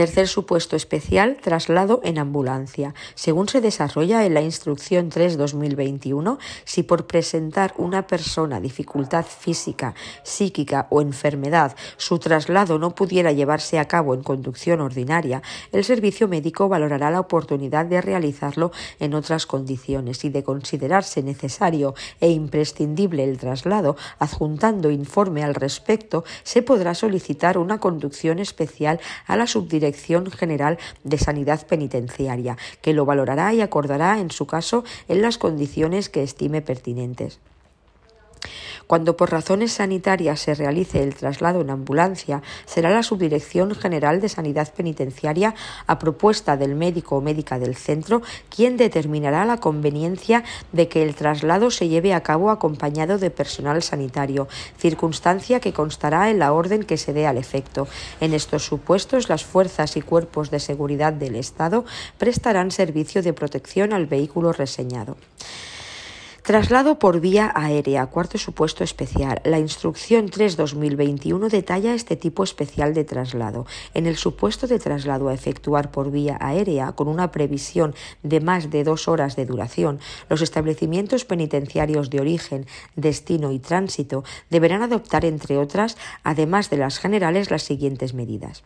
Tercer supuesto especial, traslado en ambulancia. Según se desarrolla en la Instrucción 3-2021, si por presentar una persona dificultad física, psíquica o enfermedad su traslado no pudiera llevarse a cabo en conducción ordinaria, el servicio médico valorará la oportunidad de realizarlo en otras condiciones y de considerarse necesario e imprescindible el traslado, adjuntando informe al respecto, se podrá solicitar una conducción especial a la subdirección Dirección General de Sanidad Penitenciaria, que lo valorará y acordará en su caso en las condiciones que estime pertinentes. Cuando por razones sanitarias se realice el traslado en ambulancia, será la Subdirección General de Sanidad Penitenciaria, a propuesta del médico o médica del centro, quien determinará la conveniencia de que el traslado se lleve a cabo acompañado de personal sanitario, circunstancia que constará en la orden que se dé al efecto. En estos supuestos, las fuerzas y cuerpos de seguridad del Estado prestarán servicio de protección al vehículo reseñado. Traslado por vía aérea, cuarto supuesto especial. La instrucción 3-2021 detalla este tipo especial de traslado. En el supuesto de traslado a efectuar por vía aérea, con una previsión de más de dos horas de duración, los establecimientos penitenciarios de origen, destino y tránsito deberán adoptar, entre otras, además de las generales, las siguientes medidas.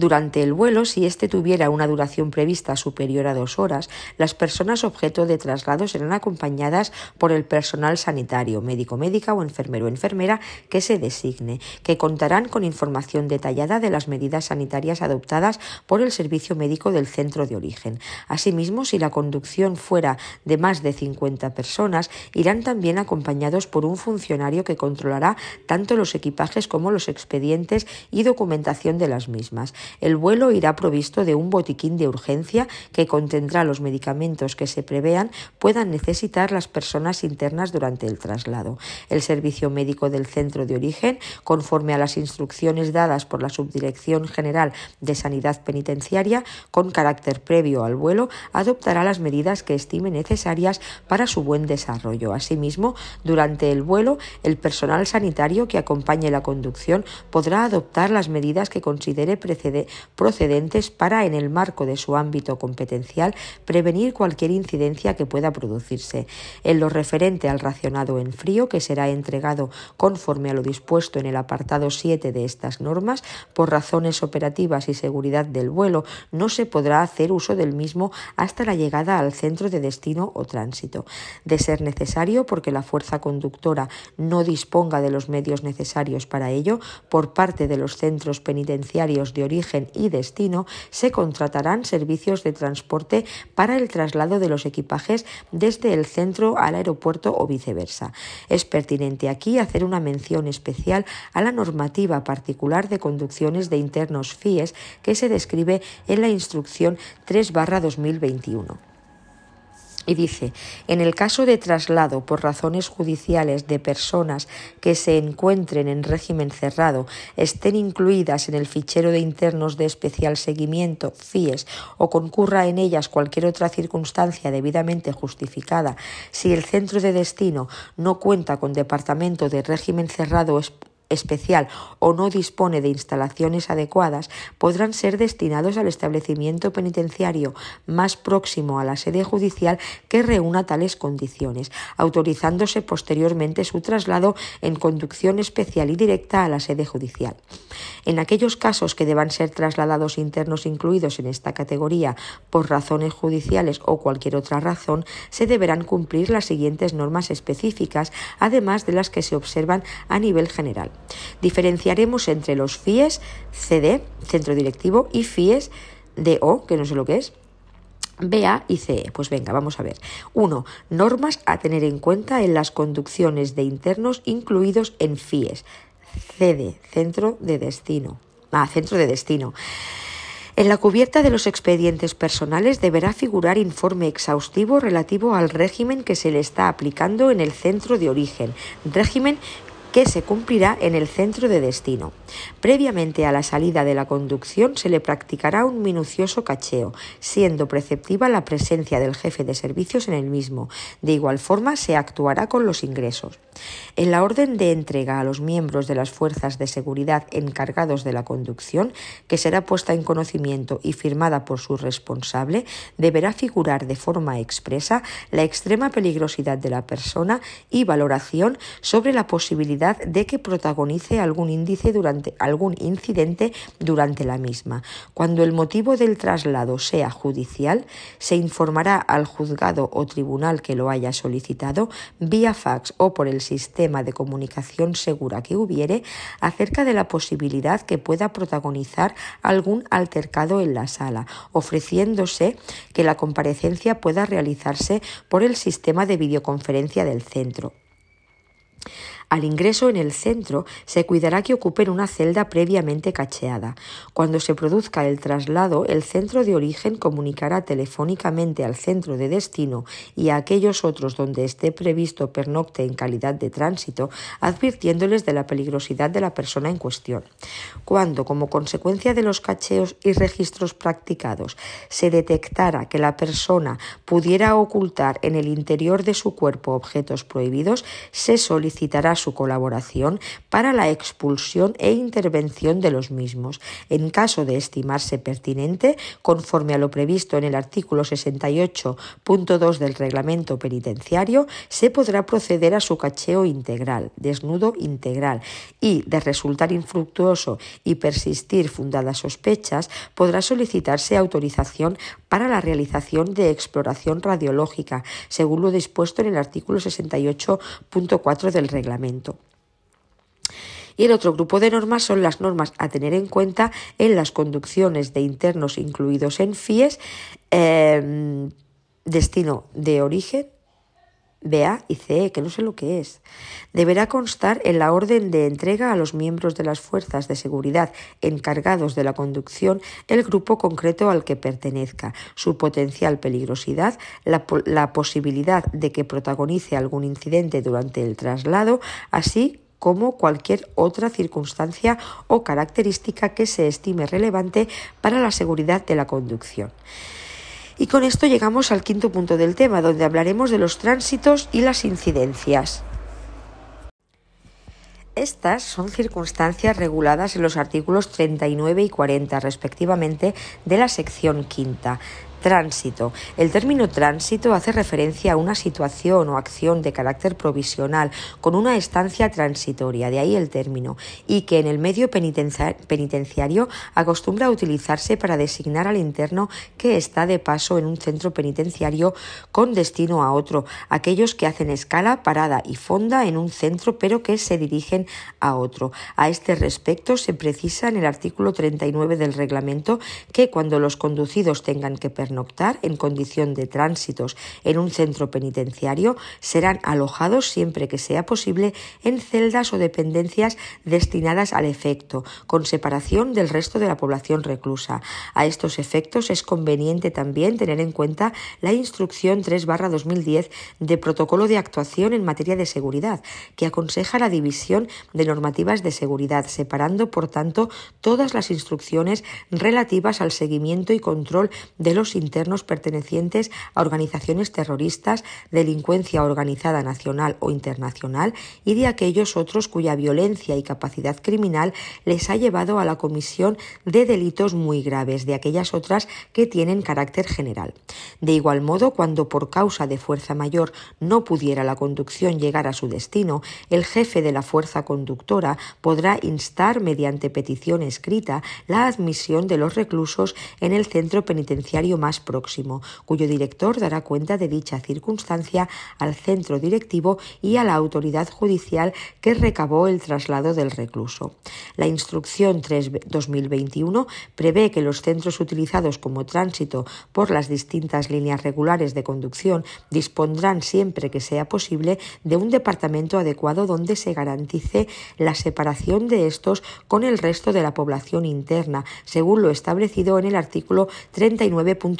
Durante el vuelo, si éste tuviera una duración prevista superior a dos horas, las personas objeto de traslado serán acompañadas por el personal sanitario, médico, médica o enfermero enfermera que se designe, que contarán con información detallada de las medidas sanitarias adoptadas por el servicio médico del centro de origen. Asimismo, si la conducción fuera de más de 50 personas, irán también acompañados por un funcionario que controlará tanto los equipajes como los expedientes y documentación de las mismas. El vuelo irá provisto de un botiquín de urgencia que contendrá los medicamentos que se prevean puedan necesitar las personas internas durante el traslado. El servicio médico del centro de origen, conforme a las instrucciones dadas por la Subdirección General de Sanidad Penitenciaria, con carácter previo al vuelo, adoptará las medidas que estime necesarias para su buen desarrollo. Asimismo, durante el vuelo, el personal sanitario que acompañe la conducción podrá adoptar las medidas que considere precedentes procedentes para, en el marco de su ámbito competencial, prevenir cualquier incidencia que pueda producirse. En lo referente al racionado en frío, que será entregado conforme a lo dispuesto en el apartado 7 de estas normas, por razones operativas y seguridad del vuelo, no se podrá hacer uso del mismo hasta la llegada al centro de destino o tránsito. De ser necesario, porque la fuerza conductora no disponga de los medios necesarios para ello, por parte de los centros penitenciarios de origen y destino, se contratarán servicios de transporte para el traslado de los equipajes desde el centro al aeropuerto o viceversa. Es pertinente aquí hacer una mención especial a la normativa particular de conducciones de internos FIES que se describe en la instrucción 3 2021. Y dice, en el caso de traslado por razones judiciales de personas que se encuentren en régimen cerrado, estén incluidas en el fichero de internos de especial seguimiento, FIES, o concurra en ellas cualquier otra circunstancia debidamente justificada, si el centro de destino no cuenta con departamento de régimen cerrado especial o no dispone de instalaciones adecuadas, podrán ser destinados al establecimiento penitenciario más próximo a la sede judicial que reúna tales condiciones, autorizándose posteriormente su traslado en conducción especial y directa a la sede judicial. En aquellos casos que deban ser trasladados internos incluidos en esta categoría por razones judiciales o cualquier otra razón, se deberán cumplir las siguientes normas específicas, además de las que se observan a nivel general. Diferenciaremos entre los FIES CD, centro directivo, y FIES DO, que no sé lo que es, BA y CE. Pues venga, vamos a ver. 1. Normas a tener en cuenta en las conducciones de internos incluidos en FIES. CD, centro de destino. Ah, centro de destino. En la cubierta de los expedientes personales deberá figurar informe exhaustivo relativo al régimen que se le está aplicando en el centro de origen, régimen que se cumplirá en el centro de destino. Previamente a la salida de la conducción se le practicará un minucioso cacheo, siendo preceptiva la presencia del jefe de servicios en el mismo. De igual forma se actuará con los ingresos. En la orden de entrega a los miembros de las fuerzas de seguridad encargados de la conducción, que será puesta en conocimiento y firmada por su responsable, deberá figurar de forma expresa la extrema peligrosidad de la persona y valoración sobre la posibilidad de que protagonice algún índice durante algún incidente durante la misma. Cuando el motivo del traslado sea judicial, se informará al juzgado o tribunal que lo haya solicitado vía fax o por el sistema de comunicación segura que hubiere acerca de la posibilidad que pueda protagonizar algún altercado en la sala, ofreciéndose que la comparecencia pueda realizarse por el sistema de videoconferencia del centro. Al ingreso en el centro se cuidará que ocupen una celda previamente cacheada. Cuando se produzca el traslado, el centro de origen comunicará telefónicamente al centro de destino y a aquellos otros donde esté previsto pernocte en calidad de tránsito, advirtiéndoles de la peligrosidad de la persona en cuestión. Cuando, como consecuencia de los cacheos y registros practicados, se detectara que la persona pudiera ocultar en el interior de su cuerpo objetos prohibidos, se solicitará su colaboración para la expulsión e intervención de los mismos, en caso de estimarse pertinente, conforme a lo previsto en el artículo 68.2 del reglamento penitenciario, se podrá proceder a su cacheo integral, desnudo integral, y, de resultar infructuoso y persistir fundadas sospechas, podrá solicitarse autorización para la realización de exploración radiológica, según lo dispuesto en el artículo 68.4 del reglamento. Y el otro grupo de normas son las normas a tener en cuenta en las conducciones de internos incluidos en FIES, em, destino de origen, BA y CE, que no sé lo que es. Deberá constar en la orden de entrega a los miembros de las fuerzas de seguridad encargados de la conducción el grupo concreto al que pertenezca, su potencial peligrosidad, la, la posibilidad de que protagonice algún incidente durante el traslado, así como cualquier otra circunstancia o característica que se estime relevante para la seguridad de la conducción. Y con esto llegamos al quinto punto del tema, donde hablaremos de los tránsitos y las incidencias. Estas son circunstancias reguladas en los artículos 39 y 40, respectivamente, de la sección quinta Tránsito. El término tránsito hace referencia a una situación o acción de carácter provisional con una estancia transitoria, de ahí el término, y que en el medio penitenciario acostumbra a utilizarse para designar al interno que está de paso en un centro penitenciario con destino a otro, aquellos que hacen escala, parada y fonda en un centro pero que se dirigen a otro. A este respecto se precisa en el artículo 39 del reglamento que cuando los conducidos tengan que pernoctar en condición de tránsitos en un centro penitenciario serán alojados siempre que sea posible en celdas o dependencias destinadas al efecto, con separación del resto de la población reclusa. A estos efectos es conveniente también tener en cuenta la instrucción 3 2010 de protocolo de actuación en materia de seguridad, que aconseja la división de normativas de seguridad, separando, por tanto, todas las instrucciones relativas al seguimiento y control de los internos pertenecientes a organizaciones terroristas, delincuencia organizada nacional o internacional y de aquellos otros cuya violencia y capacidad criminal les ha llevado a la comisión de delitos muy graves, de aquellas otras que tienen carácter general. De igual modo, cuando por causa de fuerza mayor no pudiera la conducción llegar a su destino, el jefe de la fuerza conductora podrá instar mediante petición escrita la admisión de los reclusos en el centro penitenciario más próximo, cuyo director dará cuenta de dicha circunstancia al centro directivo y a la autoridad judicial que recabó el traslado del recluso. La instrucción 3-2021 prevé que los centros utilizados como tránsito por las distintas líneas regulares de conducción dispondrán siempre que sea posible de un departamento adecuado donde se garantice la separación de estos con el resto de la población interna, según lo establecido en el artículo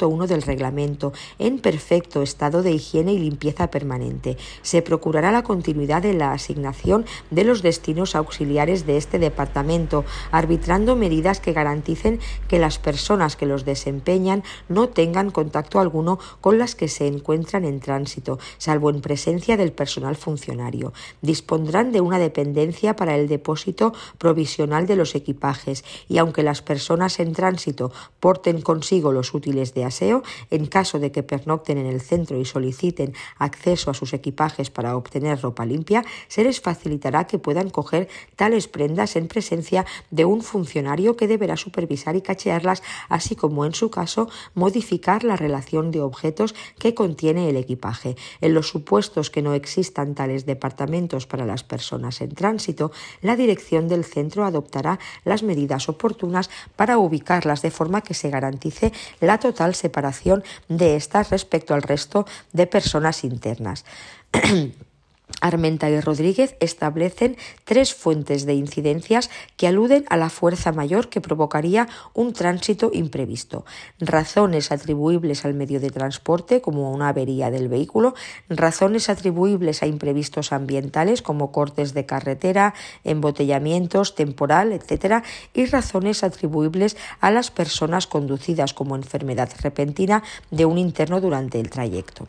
39.1 del reglamento, en perfecto estado de higiene y limpieza permanente. Se procurará la continuidad de la asignación de los destinos auxiliares de este departamento, arbitrando medidas que garanticen que las personas que los desempeñan no tengan contacto alguno con las que se encuentran en tránsito, salvo en presencia del personal funcionario. Dispondrán de una dependencia para el depósito provisional de los equipajes y aunque las personas en tránsito porten consigo los útiles de aseo, en caso de que pernocten en el centro y soliciten acceso a sus equipajes para obtener ropa limpia, se les facilitará que puedan coger tales prendas en presencia de un funcionario que deberá supervisar y cachearlas, así como en su caso modificar la relación de objetos que contiene el equipaje. En los supuestos que no existan tales departamentos para las personas en tránsito, la dirección del centro adoptará las medidas oportunas para ubicarlas de forma que se garantice la total separación de estas respecto al resto de personas internas. Armenta y Rodríguez establecen tres fuentes de incidencias que aluden a la fuerza mayor que provocaría un tránsito imprevisto. Razones atribuibles al medio de transporte, como una avería del vehículo, razones atribuibles a imprevistos ambientales, como cortes de carretera, embotellamientos, temporal, etc., y razones atribuibles a las personas conducidas como enfermedad repentina de un interno durante el trayecto.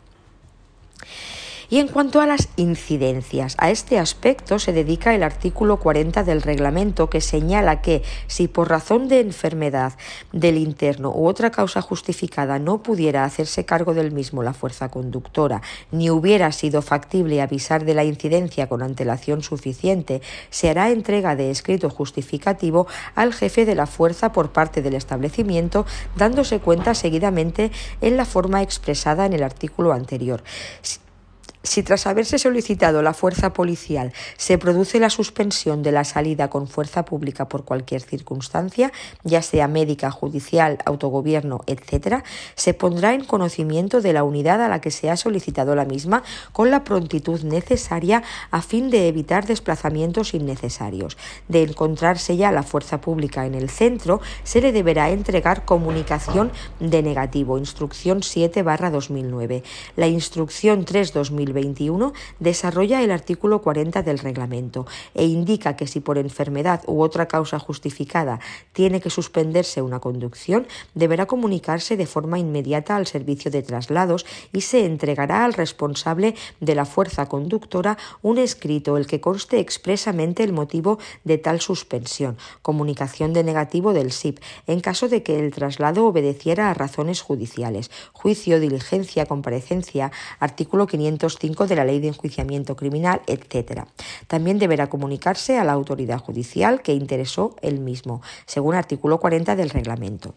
Y en cuanto a las incidencias, a este aspecto se dedica el artículo 40 del reglamento que señala que si por razón de enfermedad del interno u otra causa justificada no pudiera hacerse cargo del mismo la fuerza conductora, ni hubiera sido factible avisar de la incidencia con antelación suficiente, se hará entrega de escrito justificativo al jefe de la fuerza por parte del establecimiento, dándose cuenta seguidamente en la forma expresada en el artículo anterior. Si tras haberse solicitado la fuerza policial se produce la suspensión de la salida con fuerza pública por cualquier circunstancia, ya sea médica, judicial, autogobierno, etc., se pondrá en conocimiento de la unidad a la que se ha solicitado la misma con la prontitud necesaria a fin de evitar desplazamientos innecesarios. De encontrarse ya la fuerza pública en el centro, se le deberá entregar comunicación de negativo, instrucción 7 2009. La instrucción 3 2020 21 desarrolla el artículo 40 del reglamento e indica que si por enfermedad u otra causa justificada tiene que suspenderse una conducción, deberá comunicarse de forma inmediata al servicio de traslados y se entregará al responsable de la fuerza conductora un escrito el que conste expresamente el motivo de tal suspensión, comunicación de negativo del SIP, en caso de que el traslado obedeciera a razones judiciales, juicio, diligencia, comparecencia, artículo 500 de la Ley de Enjuiciamiento Criminal, etc. También deberá comunicarse a la autoridad judicial que interesó el mismo, según artículo 40 del reglamento.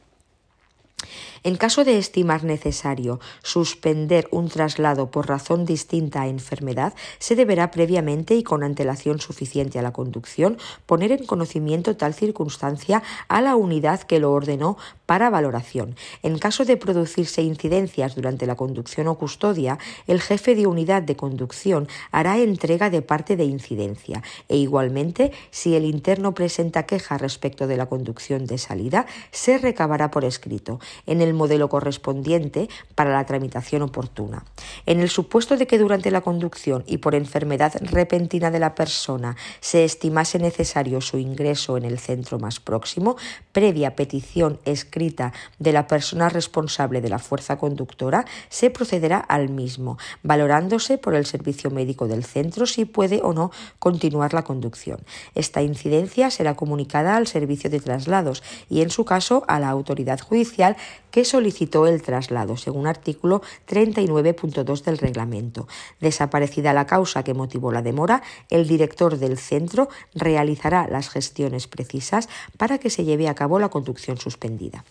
En caso de estimar necesario suspender un traslado por razón distinta a enfermedad, se deberá previamente y con antelación suficiente a la conducción poner en conocimiento tal circunstancia a la unidad que lo ordenó para valoración. En caso de producirse incidencias durante la conducción o custodia, el jefe de unidad de conducción hará entrega de parte de incidencia e igualmente, si el interno presenta queja respecto de la conducción de salida, se recabará por escrito en el modelo correspondiente para la tramitación oportuna. En el supuesto de que durante la conducción y por enfermedad repentina de la persona se estimase necesario su ingreso en el centro más próximo, previa petición escrita de la persona responsable de la fuerza conductora, se procederá al mismo, valorándose por el servicio médico del centro si puede o no continuar la conducción. Esta incidencia será comunicada al servicio de traslados y, en su caso, a la autoridad judicial que solicitó el traslado, según artículo 39.2 del reglamento. Desaparecida la causa que motivó la demora, el director del centro realizará las gestiones precisas para que se lleve a cabo la conducción suspendida.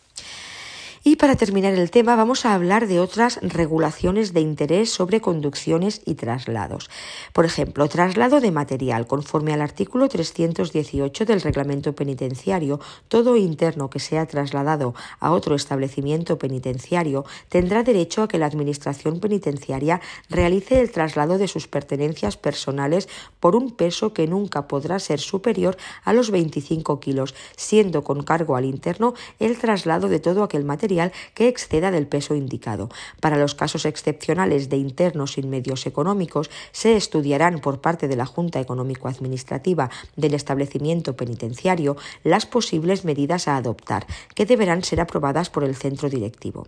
Y para terminar el tema vamos a hablar de otras regulaciones de interés sobre conducciones y traslados. Por ejemplo, traslado de material. Conforme al artículo 318 del reglamento penitenciario, todo interno que sea trasladado a otro establecimiento penitenciario tendrá derecho a que la Administración penitenciaria realice el traslado de sus pertenencias personales por un peso que nunca podrá ser superior a los 25 kilos, siendo con cargo al interno el traslado de todo aquel material que exceda del peso indicado. Para los casos excepcionales de internos sin medios económicos, se estudiarán por parte de la Junta Económico-Administrativa del establecimiento penitenciario las posibles medidas a adoptar, que deberán ser aprobadas por el centro directivo.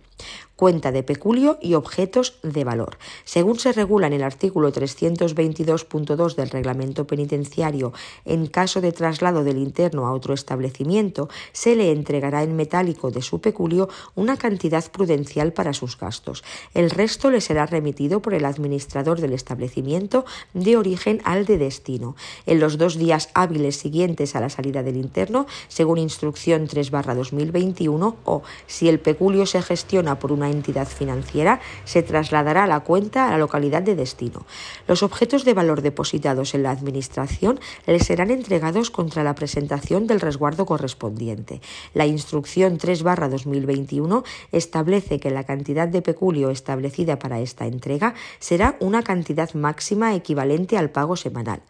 Cuenta de peculio y objetos de valor. Según se regula en el artículo 322.2 del reglamento penitenciario, en caso de traslado del interno a otro establecimiento, se le entregará en metálico de su peculio una cantidad prudencial para sus gastos. El resto le será remitido por el administrador del establecimiento de origen al de destino. En los dos días hábiles siguientes a la salida del interno, según instrucción 3-2021, o si el peculio se gestiona por una entidad financiera, se trasladará la cuenta a la localidad de destino. Los objetos de valor depositados en la administración le serán entregados contra la presentación del resguardo correspondiente. La instrucción 3-2021 establece que la cantidad de peculio establecida para esta entrega será una cantidad máxima equivalente al pago semanal.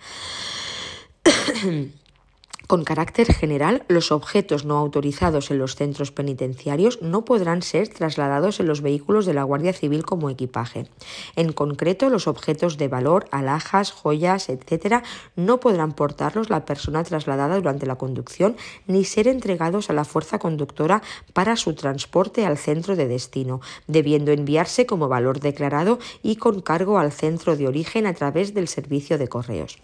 Con carácter general, los objetos no autorizados en los centros penitenciarios no podrán ser trasladados en los vehículos de la Guardia Civil como equipaje. En concreto, los objetos de valor, alhajas, joyas, etc., no podrán portarlos la persona trasladada durante la conducción ni ser entregados a la fuerza conductora para su transporte al centro de destino, debiendo enviarse como valor declarado y con cargo al centro de origen a través del servicio de correos.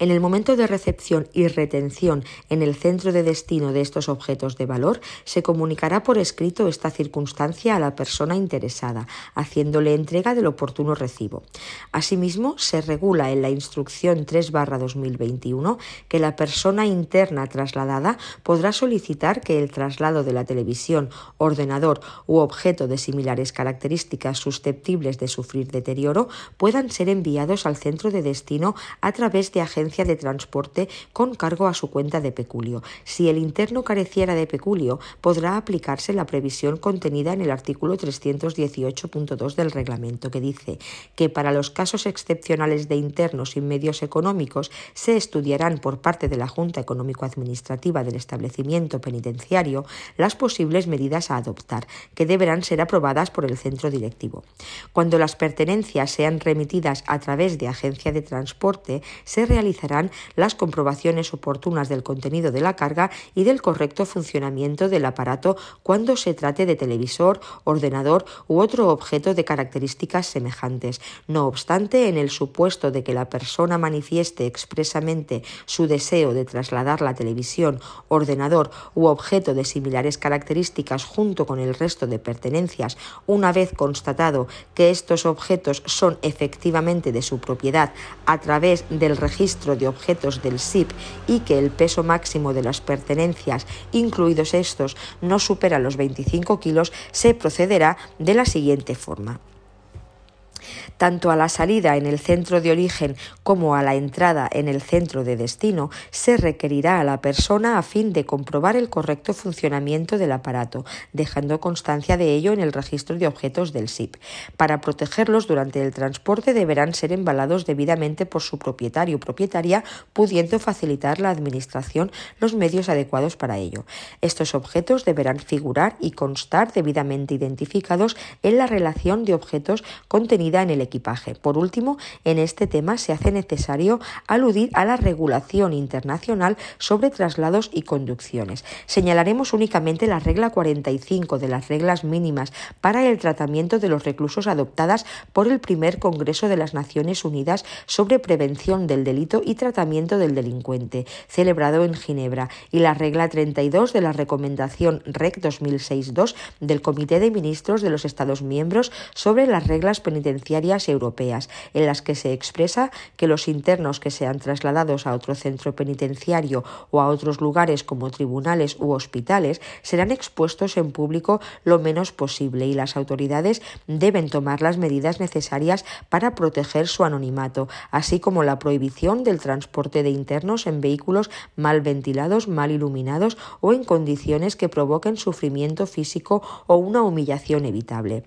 En el momento de recepción y retención en el centro de destino de estos objetos de valor, se comunicará por escrito esta circunstancia a la persona interesada, haciéndole entrega del oportuno recibo. Asimismo, se regula en la instrucción 3-2021 que la persona interna trasladada podrá solicitar que el traslado de la televisión, ordenador u objeto de similares características susceptibles de sufrir deterioro puedan ser enviados al centro de destino a través de agencias de transporte con cargo a su cuenta de peculio. Si el interno careciera de peculio, podrá aplicarse la previsión contenida en el artículo 318.2 del reglamento, que dice que para los casos excepcionales de internos sin medios económicos se estudiarán por parte de la Junta Económico-Administrativa del establecimiento penitenciario las posibles medidas a adoptar, que deberán ser aprobadas por el centro directivo. Cuando las pertenencias sean remitidas a través de agencia de transporte, se realizará las comprobaciones oportunas del contenido de la carga y del correcto funcionamiento del aparato cuando se trate de televisor, ordenador u otro objeto de características semejantes. No obstante, en el supuesto de que la persona manifieste expresamente su deseo de trasladar la televisión, ordenador u objeto de similares características junto con el resto de pertenencias, una vez constatado que estos objetos son efectivamente de su propiedad a través del registro de objetos del SIP y que el peso máximo de las pertenencias, incluidos estos, no supera los 25 kilos, se procederá de la siguiente forma tanto a la salida en el centro de origen como a la entrada en el centro de destino, se requerirá a la persona a fin de comprobar el correcto funcionamiento del aparato, dejando constancia de ello en el registro de objetos del SIP. Para protegerlos durante el transporte deberán ser embalados debidamente por su propietario o propietaria, pudiendo facilitar la Administración los medios adecuados para ello. Estos objetos deberán figurar y constar debidamente identificados en la relación de objetos contenida en el equipaje. Por último, en este tema se hace necesario aludir a la regulación internacional sobre traslados y conducciones. Señalaremos únicamente la regla 45 de las reglas mínimas para el tratamiento de los reclusos adoptadas por el primer Congreso de las Naciones Unidas sobre prevención del delito y tratamiento del delincuente, celebrado en Ginebra, y la regla 32 de la recomendación REC 2006-2 del Comité de Ministros de los Estados miembros sobre las reglas europeas, en las que se expresa que los internos que sean trasladados a otro centro penitenciario o a otros lugares como tribunales u hospitales serán expuestos en público lo menos posible y las autoridades deben tomar las medidas necesarias para proteger su anonimato, así como la prohibición del transporte de internos en vehículos mal ventilados, mal iluminados o en condiciones que provoquen sufrimiento físico o una humillación evitable.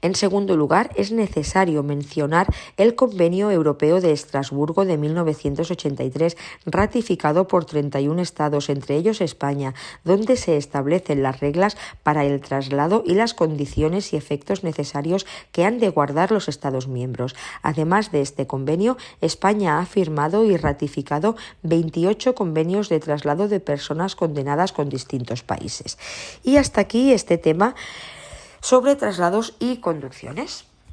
En segundo lugar, es necesario mencionar el Convenio Europeo de Estrasburgo de 1983, ratificado por 31 Estados, entre ellos España, donde se establecen las reglas para el traslado y las condiciones y efectos necesarios que han de guardar los Estados miembros. Además de este convenio, España ha firmado y ratificado 28 convenios de traslado de personas condenadas con distintos países. Y hasta aquí este tema sobre traslados y conducciones.